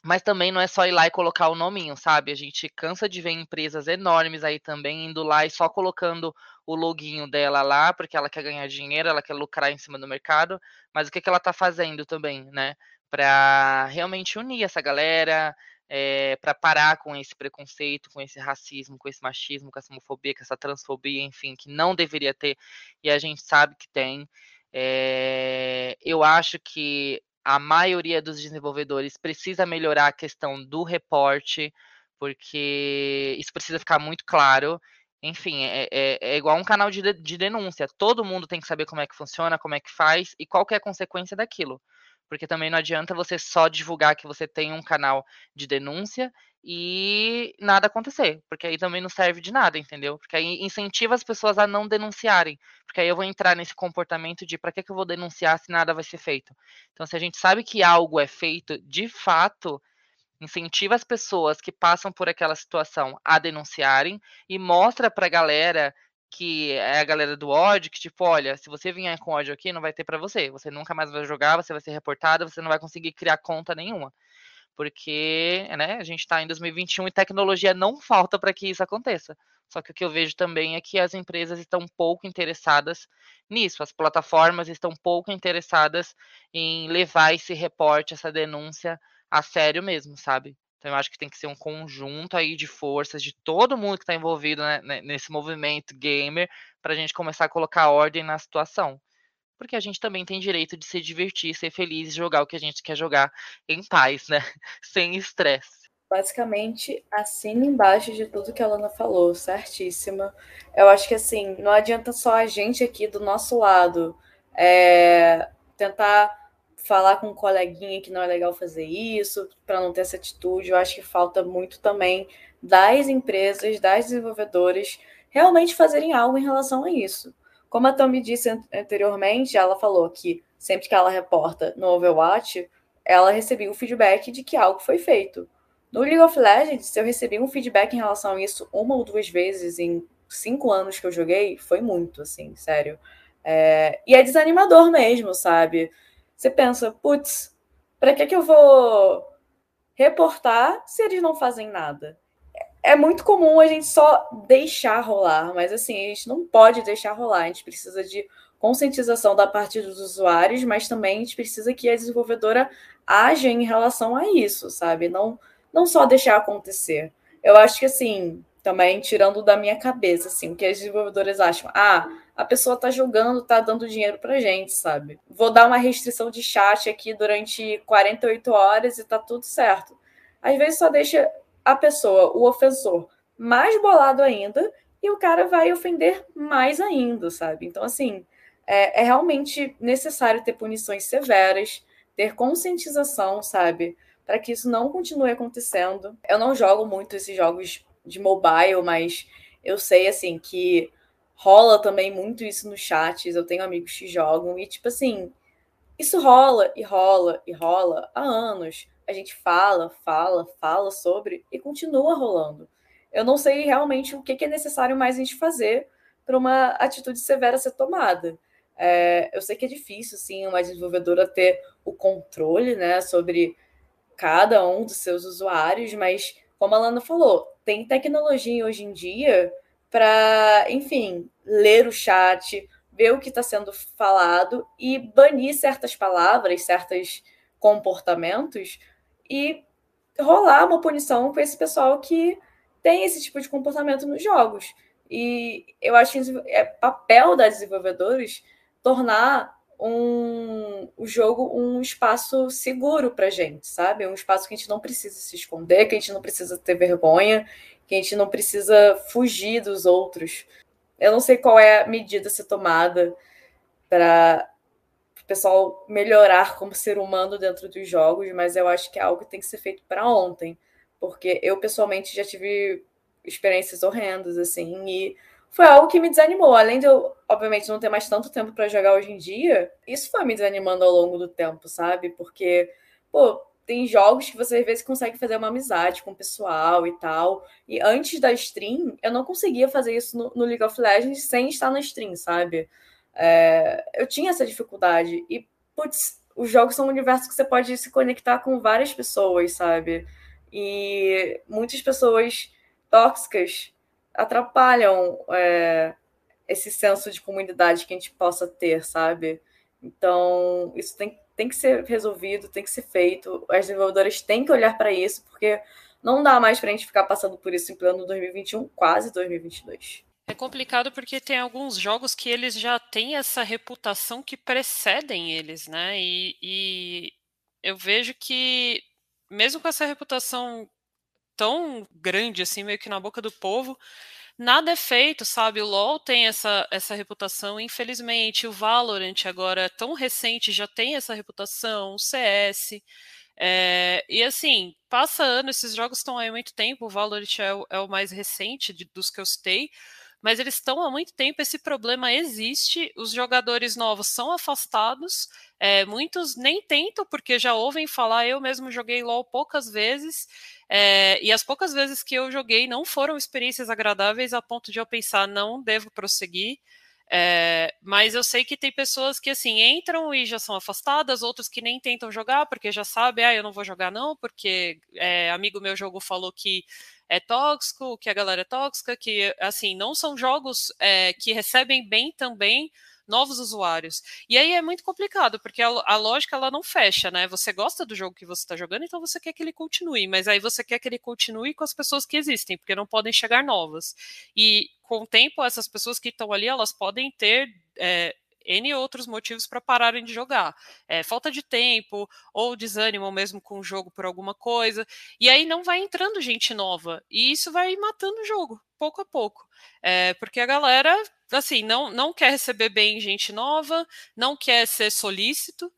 mas também não é só ir lá e colocar o nominho, sabe? A gente cansa de ver empresas enormes aí também indo lá e só colocando o loginho dela lá, porque ela quer ganhar dinheiro, ela quer lucrar em cima do mercado, mas o que, que ela tá fazendo também, né? Para realmente unir essa galera, é, para parar com esse preconceito, com esse racismo, com esse machismo, com essa homofobia, com essa transfobia, enfim, que não deveria ter, e a gente sabe que tem. É, eu acho que a maioria dos desenvolvedores precisa melhorar a questão do reporte, porque isso precisa ficar muito claro. Enfim, é, é, é igual um canal de, de denúncia. Todo mundo tem que saber como é que funciona, como é que faz e qual é a consequência daquilo porque também não adianta você só divulgar que você tem um canal de denúncia e nada acontecer, porque aí também não serve de nada, entendeu? Porque aí incentiva as pessoas a não denunciarem, porque aí eu vou entrar nesse comportamento de para que, que eu vou denunciar se nada vai ser feito. Então, se a gente sabe que algo é feito, de fato, incentiva as pessoas que passam por aquela situação a denunciarem e mostra para a galera que é a galera do ódio, que tipo, olha, se você vier com ódio aqui, não vai ter para você. Você nunca mais vai jogar, você vai ser reportada, você não vai conseguir criar conta nenhuma. Porque, né, a gente está em 2021 e tecnologia não falta para que isso aconteça. Só que o que eu vejo também é que as empresas estão pouco interessadas nisso, as plataformas estão pouco interessadas em levar esse reporte, essa denúncia a sério mesmo, sabe? Então eu acho que tem que ser um conjunto aí de forças de todo mundo que está envolvido né, nesse movimento gamer para a gente começar a colocar ordem na situação. Porque a gente também tem direito de se divertir, ser feliz, jogar o que a gente quer jogar em paz, né? Sem estresse. Basicamente, assina embaixo de tudo que a Lana falou, certíssima. Eu acho que assim, não adianta só a gente aqui do nosso lado é, tentar falar com um coleguinha que não é legal fazer isso, para não ter essa atitude. Eu acho que falta muito também das empresas, das desenvolvedoras, realmente fazerem algo em relação a isso. Como a Tommy disse anteriormente, ela falou que sempre que ela reporta no Overwatch, ela recebia o feedback de que algo foi feito. No League of Legends, eu recebi um feedback em relação a isso uma ou duas vezes em cinco anos que eu joguei, foi muito, assim, sério. É... E é desanimador mesmo, sabe? Você pensa, putz, para que, que eu vou reportar se eles não fazem nada? É muito comum a gente só deixar rolar, mas assim, a gente não pode deixar rolar, a gente precisa de conscientização da parte dos usuários, mas também a gente precisa que a desenvolvedora haja em relação a isso, sabe? Não, não só deixar acontecer. Eu acho que assim, também tirando da minha cabeça, assim, o que as desenvolvedoras acham. Ah, a pessoa tá jogando, tá dando dinheiro pra gente, sabe? Vou dar uma restrição de chat aqui durante 48 horas e tá tudo certo. Às vezes só deixa a pessoa, o ofensor, mais bolado ainda e o cara vai ofender mais ainda, sabe? Então, assim, é, é realmente necessário ter punições severas, ter conscientização, sabe? Para que isso não continue acontecendo. Eu não jogo muito esses jogos de mobile, mas eu sei, assim, que rola também muito isso nos chats. Eu tenho amigos que jogam e, tipo assim, isso rola e rola e rola há anos. A gente fala, fala, fala sobre e continua rolando. Eu não sei realmente o que é necessário mais a gente fazer para uma atitude severa ser tomada. É, eu sei que é difícil, sim, uma desenvolvedora ter o controle né, sobre cada um dos seus usuários, mas, como a Lana falou, tem tecnologia hoje em dia para, enfim, ler o chat, ver o que está sendo falado e banir certas palavras, certos comportamentos e rolar uma punição com esse pessoal que tem esse tipo de comportamento nos jogos. E eu acho que é papel das desenvolvedoras tornar um, o jogo um espaço seguro para gente, sabe? Um espaço que a gente não precisa se esconder, que a gente não precisa ter vergonha, que a gente não precisa fugir dos outros. Eu não sei qual é a medida a ser tomada para o pessoal melhorar como ser humano dentro dos jogos, mas eu acho que é algo que tem que ser feito para ontem, porque eu pessoalmente já tive experiências horrendas assim e foi algo que me desanimou. Além de eu, obviamente, não ter mais tanto tempo para jogar hoje em dia, isso foi me desanimando ao longo do tempo, sabe? Porque, pô, tem jogos que você às vezes consegue fazer uma amizade com o pessoal e tal. E antes da stream, eu não conseguia fazer isso no, no League of Legends sem estar na stream, sabe? É, eu tinha essa dificuldade. E, putz, os jogos são um universo que você pode se conectar com várias pessoas, sabe? E muitas pessoas tóxicas atrapalham é, esse senso de comunidade que a gente possa ter, sabe? Então, isso tem, tem que ser resolvido, tem que ser feito. As desenvolvedoras têm que olhar para isso, porque não dá mais para a gente ficar passando por isso em plano 2021, quase 2022. É complicado porque tem alguns jogos que eles já têm essa reputação que precedem eles, né? E, e eu vejo que, mesmo com essa reputação tão grande, assim, meio que na boca do povo, nada é feito, sabe? O LoL tem essa, essa reputação, infelizmente. O Valorant, agora, tão recente, já tem essa reputação. O CS. É, e assim, passa ano, esses jogos estão aí há muito tempo. O Valorant é o, é o mais recente de, dos que eu citei mas eles estão há muito tempo, esse problema existe, os jogadores novos são afastados, é, muitos nem tentam, porque já ouvem falar, eu mesmo joguei LOL poucas vezes, é, e as poucas vezes que eu joguei não foram experiências agradáveis a ponto de eu pensar, não devo prosseguir, é, mas eu sei que tem pessoas que assim entram e já são afastadas, outros que nem tentam jogar porque já sabem, ah, eu não vou jogar não, porque é, amigo meu jogo falou que é tóxico, que a galera é tóxica, que assim não são jogos é, que recebem bem também novos usuários. E aí é muito complicado, porque a, a, lógica ela não fecha, né? Você gosta do jogo que você está jogando, então você quer que ele continue, mas aí você quer que ele continue com as pessoas que existem, porque não podem chegar novas. E com o tempo, essas pessoas que estão ali, elas podem ter é, N outros motivos para pararem de jogar. É, falta de tempo, ou desânimo mesmo com o jogo por alguma coisa. E aí não vai entrando gente nova. E isso vai matando o jogo, pouco a pouco. É, porque a galera, assim, não, não quer receber bem gente nova, não quer ser solícito.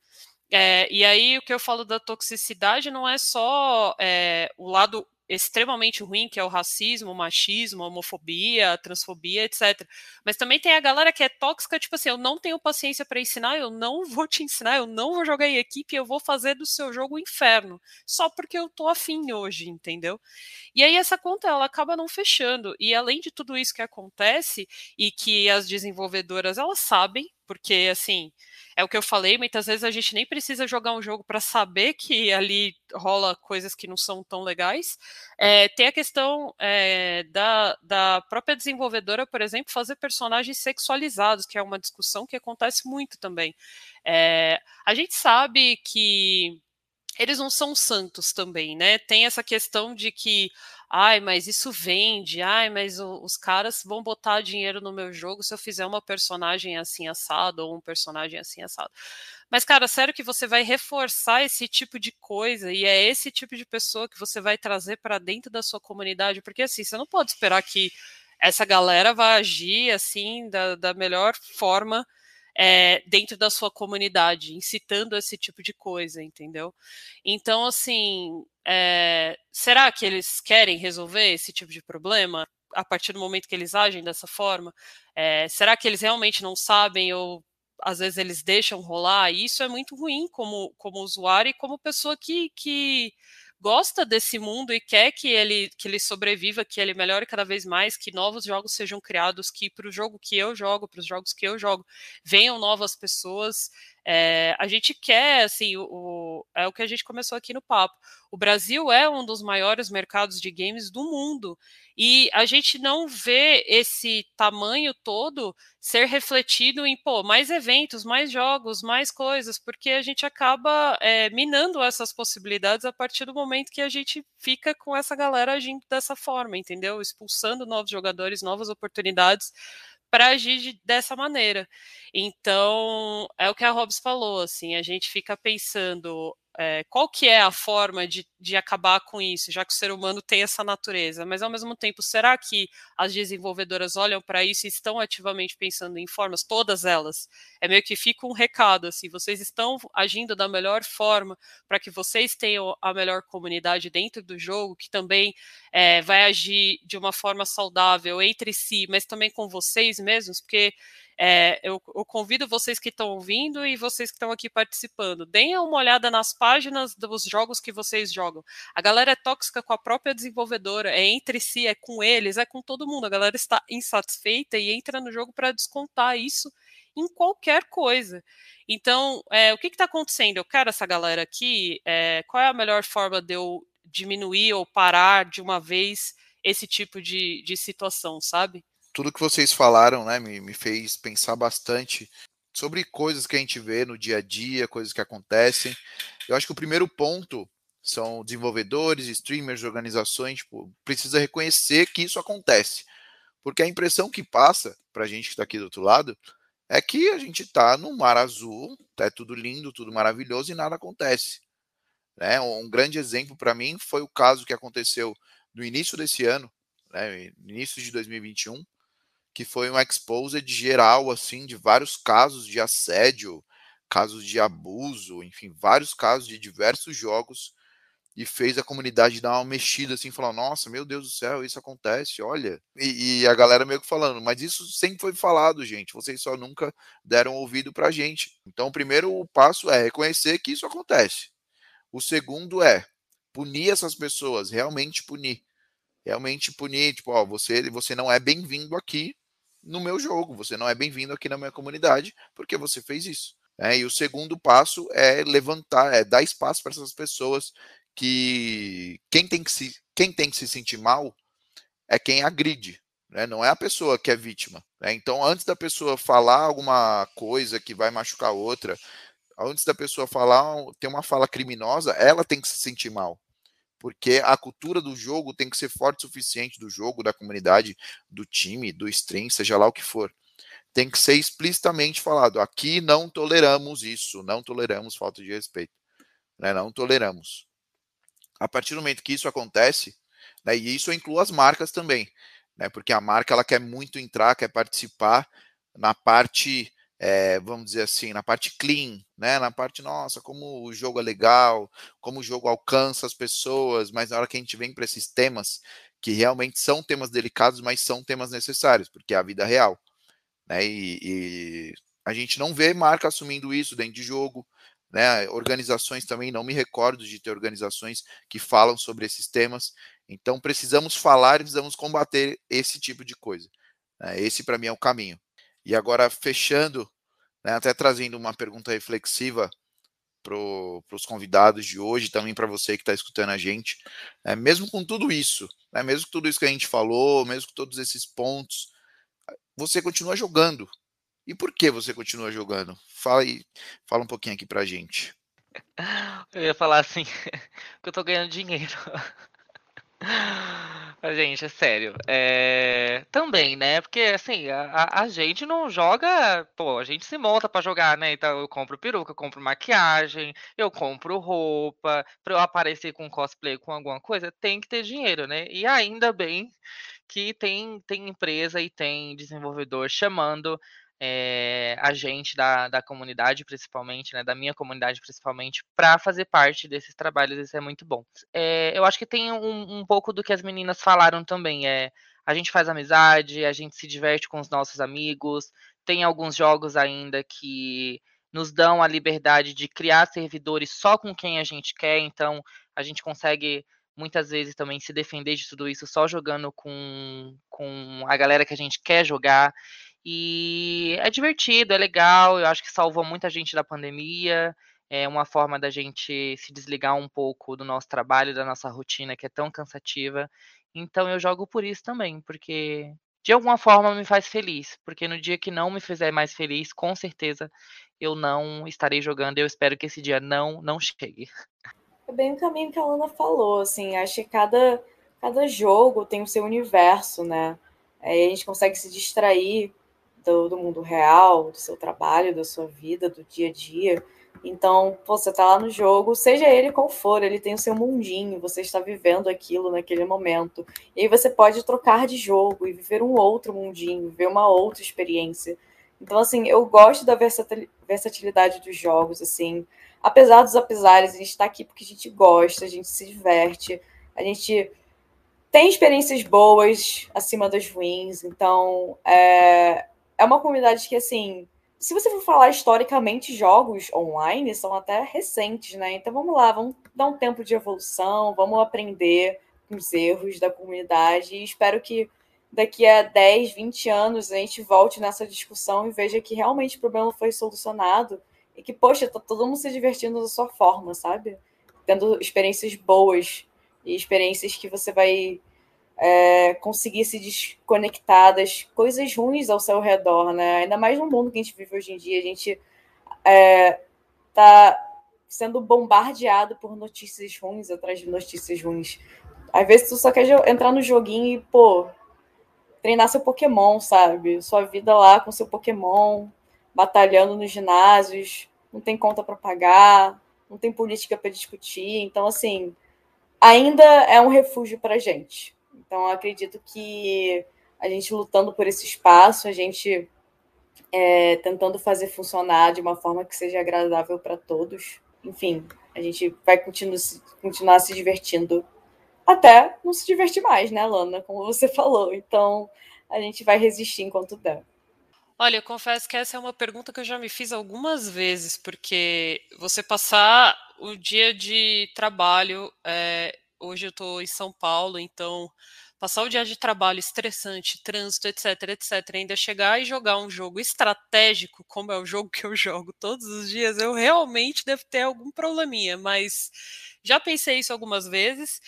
É, e aí o que eu falo da toxicidade não é só é, o lado extremamente ruim, que é o racismo, o machismo, a homofobia, a transfobia, etc. Mas também tem a galera que é tóxica, tipo assim, eu não tenho paciência para ensinar, eu não vou te ensinar, eu não vou jogar em equipe, eu vou fazer do seu jogo um inferno, só porque eu tô afim hoje, entendeu? E aí essa conta ela acaba não fechando. E além de tudo isso que acontece e que as desenvolvedoras elas sabem, porque assim, é o que eu falei, muitas vezes a gente nem precisa jogar um jogo para saber que ali rola coisas que não são tão legais. É, tem a questão é, da, da própria desenvolvedora, por exemplo, fazer personagens sexualizados, que é uma discussão que acontece muito também. É, a gente sabe que eles não são santos também, né? Tem essa questão de que ai, mas isso vende, ai, mas o, os caras vão botar dinheiro no meu jogo se eu fizer uma personagem assim assado ou um personagem assim assado. Mas, cara, sério que você vai reforçar esse tipo de coisa e é esse tipo de pessoa que você vai trazer para dentro da sua comunidade? Porque, assim, você não pode esperar que essa galera vá agir assim da, da melhor forma é, dentro da sua comunidade, incitando esse tipo de coisa, entendeu? Então, assim, é, será que eles querem resolver esse tipo de problema a partir do momento que eles agem dessa forma? É, será que eles realmente não sabem ou às vezes eles deixam rolar? E isso é muito ruim como, como usuário e como pessoa que, que gosta desse mundo e quer que ele, que ele sobreviva, que ele melhore cada vez mais, que novos jogos sejam criados, que para o jogo que eu jogo, para os jogos que eu jogo, venham novas pessoas. É, a gente quer, assim, o, é o que a gente começou aqui no papo. O Brasil é um dos maiores mercados de games do mundo e a gente não vê esse tamanho todo ser refletido em pô, mais eventos, mais jogos, mais coisas, porque a gente acaba é, minando essas possibilidades a partir do momento que a gente fica com essa galera agindo dessa forma, entendeu? Expulsando novos jogadores, novas oportunidades para agir de, dessa maneira. Então, é o que a Hobbs falou, assim, a gente fica pensando é, qual que é a forma de, de acabar com isso, já que o ser humano tem essa natureza, mas ao mesmo tempo, será que as desenvolvedoras olham para isso e estão ativamente pensando em formas, todas elas? É meio que fica um recado, assim, vocês estão agindo da melhor forma para que vocês tenham a melhor comunidade dentro do jogo, que também é, vai agir de uma forma saudável entre si, mas também com vocês mesmos, porque é, eu, eu, convido vocês que estão ouvindo e vocês que estão aqui participando, deem uma olhada nas páginas dos jogos que vocês jogam. A galera é tóxica com a própria desenvolvedora, é entre si, é com eles, é com todo mundo. A galera está insatisfeita e entra no jogo para descontar isso em qualquer coisa. Então, é, o que está acontecendo? Eu quero essa galera aqui. É, qual é a melhor forma de eu diminuir ou parar de uma vez esse tipo de, de situação, sabe? Tudo que vocês falaram, né, me, me fez pensar bastante sobre coisas que a gente vê no dia a dia, coisas que acontecem. Eu acho que o primeiro ponto são desenvolvedores, streamers, organizações, tipo, precisa reconhecer que isso acontece. Porque a impressão que passa para a gente que está aqui do outro lado é que a gente está no mar azul, é tudo lindo, tudo maravilhoso e nada acontece. Né? Um grande exemplo para mim foi o caso que aconteceu no início desse ano, né, início de 2021, que foi um exposed geral assim de vários casos de assédio, casos de abuso, enfim, vários casos de diversos jogos e fez a comunidade dar uma mexida assim, falar, nossa, meu Deus do céu, isso acontece, olha. E, e, a galera meio que falando, mas isso sempre foi falado, gente, vocês só nunca deram ouvido pra gente. Então, o primeiro passo é reconhecer que isso acontece. O segundo é punir essas pessoas, realmente punir. Realmente punir, tipo, ó, você, você não é bem-vindo aqui no meu jogo, você não é bem-vindo aqui na minha comunidade, porque você fez isso. É, e o segundo passo é levantar, é dar espaço para essas pessoas que quem tem que se, quem tem que se sentir mal é quem agride, né? não é a pessoa que é vítima. Né? Então, antes da pessoa falar alguma coisa que vai machucar outra, antes da pessoa falar, ter uma fala criminosa, ela tem que se sentir mal. Porque a cultura do jogo tem que ser forte o suficiente do jogo, da comunidade, do time, do stream, seja lá o que for. Tem que ser explicitamente falado. Aqui não toleramos isso, não toleramos falta de respeito. Né? Não toleramos. A partir do momento que isso acontece, né, e isso inclui as marcas também, né, porque a marca ela quer muito entrar, quer participar na parte, é, vamos dizer assim, na parte clean, né, na parte, nossa, como o jogo é legal, como o jogo alcança as pessoas, mas na hora que a gente vem para esses temas, que realmente são temas delicados, mas são temas necessários, porque é a vida real. Né, e, e a gente não vê marca assumindo isso dentro de jogo, né? Organizações também, não me recordo de ter organizações que falam sobre esses temas. Então, precisamos falar e precisamos combater esse tipo de coisa. Né? Esse, para mim, é o caminho. E agora, fechando, né, até trazendo uma pergunta reflexiva para os convidados de hoje, também para você que está escutando a gente, né, mesmo com tudo isso, né, mesmo com tudo isso que a gente falou, mesmo com todos esses pontos, você continua jogando, e por que você continua jogando? Fala aí, fala um pouquinho aqui pra gente. Eu ia falar assim, que eu tô ganhando dinheiro. Gente, é sério. É... Também, né? Porque assim, a, a, gente não joga. Pô, a gente se monta para jogar, né? Então eu compro peruca, eu compro maquiagem, eu compro roupa. Pra eu aparecer com cosplay com alguma coisa, tem que ter dinheiro, né? E ainda bem que tem, tem empresa e tem desenvolvedor chamando é, a gente da, da comunidade, principalmente, né, da minha comunidade, principalmente, para fazer parte desses trabalhos. Isso é muito bom. É, eu acho que tem um, um pouco do que as meninas falaram também. É, a gente faz amizade, a gente se diverte com os nossos amigos. Tem alguns jogos ainda que nos dão a liberdade de criar servidores só com quem a gente quer, então a gente consegue muitas vezes também se defender de tudo isso só jogando com, com a galera que a gente quer jogar. E é divertido, é legal, eu acho que salvou muita gente da pandemia. É uma forma da gente se desligar um pouco do nosso trabalho, da nossa rotina que é tão cansativa. Então eu jogo por isso também, porque de alguma forma me faz feliz. Porque no dia que não me fizer mais feliz, com certeza eu não estarei jogando. Eu espero que esse dia não não chegue. É bem o caminho que a Lana falou, assim, acho que cada, cada jogo tem o seu universo, né? Aí a gente consegue se distrair do, do, mundo real, do seu trabalho, da sua vida, do dia a dia. Então, você está lá no jogo, seja ele qual for, ele tem o seu mundinho, você está vivendo aquilo naquele momento. E aí você pode trocar de jogo e viver um outro mundinho, viver uma outra experiência. Então, assim, eu gosto da versatilidade dos jogos, assim. Apesar dos apesares, a gente está aqui porque a gente gosta, a gente se diverte, a gente tem experiências boas acima das ruins. Então, é, é uma comunidade que, assim, se você for falar historicamente, jogos online são até recentes, né? Então vamos lá, vamos dar um tempo de evolução, vamos aprender com os erros da comunidade e espero que daqui a 10, 20 anos a gente volte nessa discussão e veja que realmente o problema foi solucionado e que, poxa, tá todo mundo se divertindo da sua forma, sabe? Tendo experiências boas e experiências que você vai é, conseguir se desconectar das coisas ruins ao seu redor, né? Ainda mais no mundo que a gente vive hoje em dia, a gente é, tá sendo bombardeado por notícias ruins atrás de notícias ruins. Às vezes tu só quer entrar no joguinho e, pô, treinar seu Pokémon, sabe? Sua vida lá com seu Pokémon, batalhando nos ginásios, não tem conta para pagar, não tem política para discutir. Então, assim, ainda é um refúgio para gente. Então, acredito que a gente lutando por esse espaço, a gente é, tentando fazer funcionar de uma forma que seja agradável para todos. Enfim, a gente vai continuar, continuar se divertindo até não se divertir mais, né, Lana? Como você falou. Então, a gente vai resistir enquanto der. Olha, eu confesso que essa é uma pergunta que eu já me fiz algumas vezes, porque você passar o dia de trabalho, é, hoje eu estou em São Paulo, então passar o dia de trabalho estressante, trânsito, etc, etc, ainda chegar e jogar um jogo estratégico, como é o jogo que eu jogo todos os dias, eu realmente devo ter algum probleminha, mas já pensei isso algumas vezes.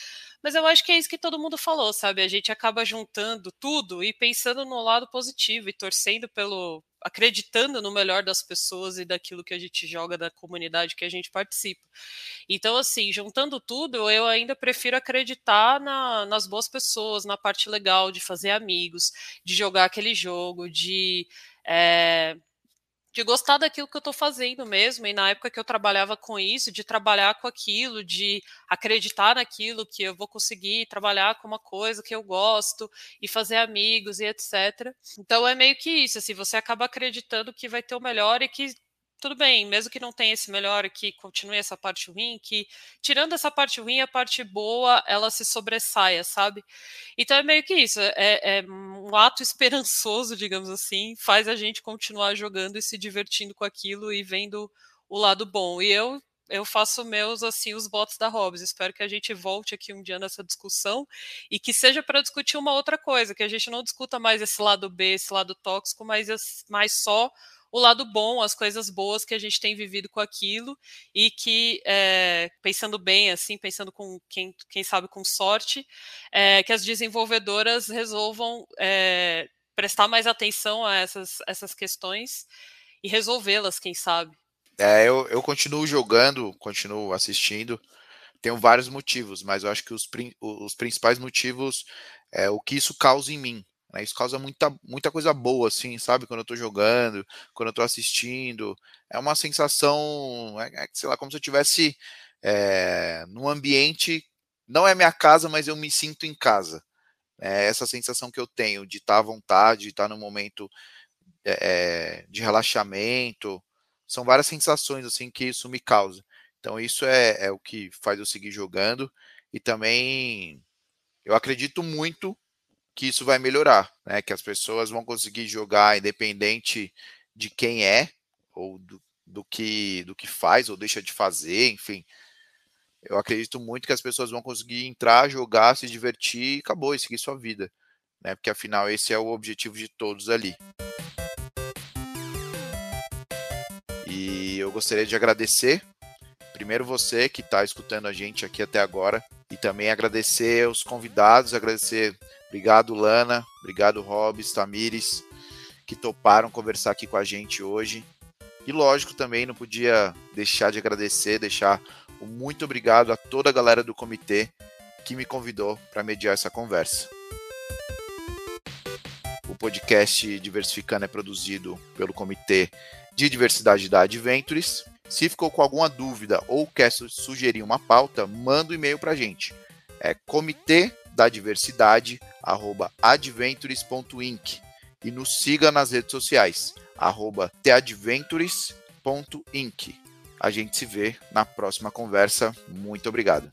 Mas eu acho que é isso que todo mundo falou, sabe? A gente acaba juntando tudo e pensando no lado positivo e torcendo pelo. acreditando no melhor das pessoas e daquilo que a gente joga, da comunidade que a gente participa. Então, assim, juntando tudo, eu ainda prefiro acreditar na, nas boas pessoas, na parte legal de fazer amigos, de jogar aquele jogo, de. É, de gostar daquilo que eu estou fazendo mesmo, e na época que eu trabalhava com isso, de trabalhar com aquilo, de acreditar naquilo que eu vou conseguir trabalhar com uma coisa que eu gosto e fazer amigos e etc. Então é meio que isso, assim, você acaba acreditando que vai ter o melhor e que tudo bem, mesmo que não tenha esse melhor, que continue essa parte ruim, que tirando essa parte ruim, a parte boa, ela se sobressaia, sabe? Então é meio que isso, é, é um ato esperançoso, digamos assim, faz a gente continuar jogando e se divertindo com aquilo e vendo o lado bom. E eu eu faço meus assim os votos da Hobbs. Espero que a gente volte aqui um dia nessa discussão e que seja para discutir uma outra coisa, que a gente não discuta mais esse lado B, esse lado tóxico, mas mais só o lado bom, as coisas boas que a gente tem vivido com aquilo e que, é, pensando bem, assim, pensando com quem, quem sabe com sorte, é, que as desenvolvedoras resolvam é, prestar mais atenção a essas, essas questões e resolvê-las, quem sabe. É, eu, eu continuo jogando, continuo assistindo. Tenho vários motivos, mas eu acho que os, os principais motivos é o que isso causa em mim. Né? Isso causa muita, muita coisa boa, assim, sabe? Quando eu tô jogando, quando eu tô assistindo. É uma sensação, é, é, sei lá, como se eu tivesse é, num ambiente. Não é minha casa, mas eu me sinto em casa. É essa sensação que eu tenho de estar tá à vontade, de estar tá num momento é, de relaxamento. São várias sensações assim que isso me causa. Então isso é, é o que faz eu seguir jogando e também eu acredito muito que isso vai melhorar, né? Que as pessoas vão conseguir jogar independente de quem é ou do, do que do que faz ou deixa de fazer, enfim. Eu acredito muito que as pessoas vão conseguir entrar, jogar, se divertir e acabou e seguir sua vida, né? Porque afinal esse é o objetivo de todos ali. E eu gostaria de agradecer primeiro você que está escutando a gente aqui até agora e também agradecer os convidados, agradecer Obrigado, Lana. Obrigado, Robs, Tamires, que toparam conversar aqui com a gente hoje. E lógico, também não podia deixar de agradecer, deixar um muito obrigado a toda a galera do comitê que me convidou para mediar essa conversa. O podcast Diversificando é produzido pelo Comitê de Diversidade da Adventures. Se ficou com alguma dúvida ou quer sugerir uma pauta, manda um e-mail para a gente. É comitê da diversidade, arroba adventures.inc e nos siga nas redes sociais, arroba teadventures.inc. A gente se vê na próxima conversa. Muito obrigado.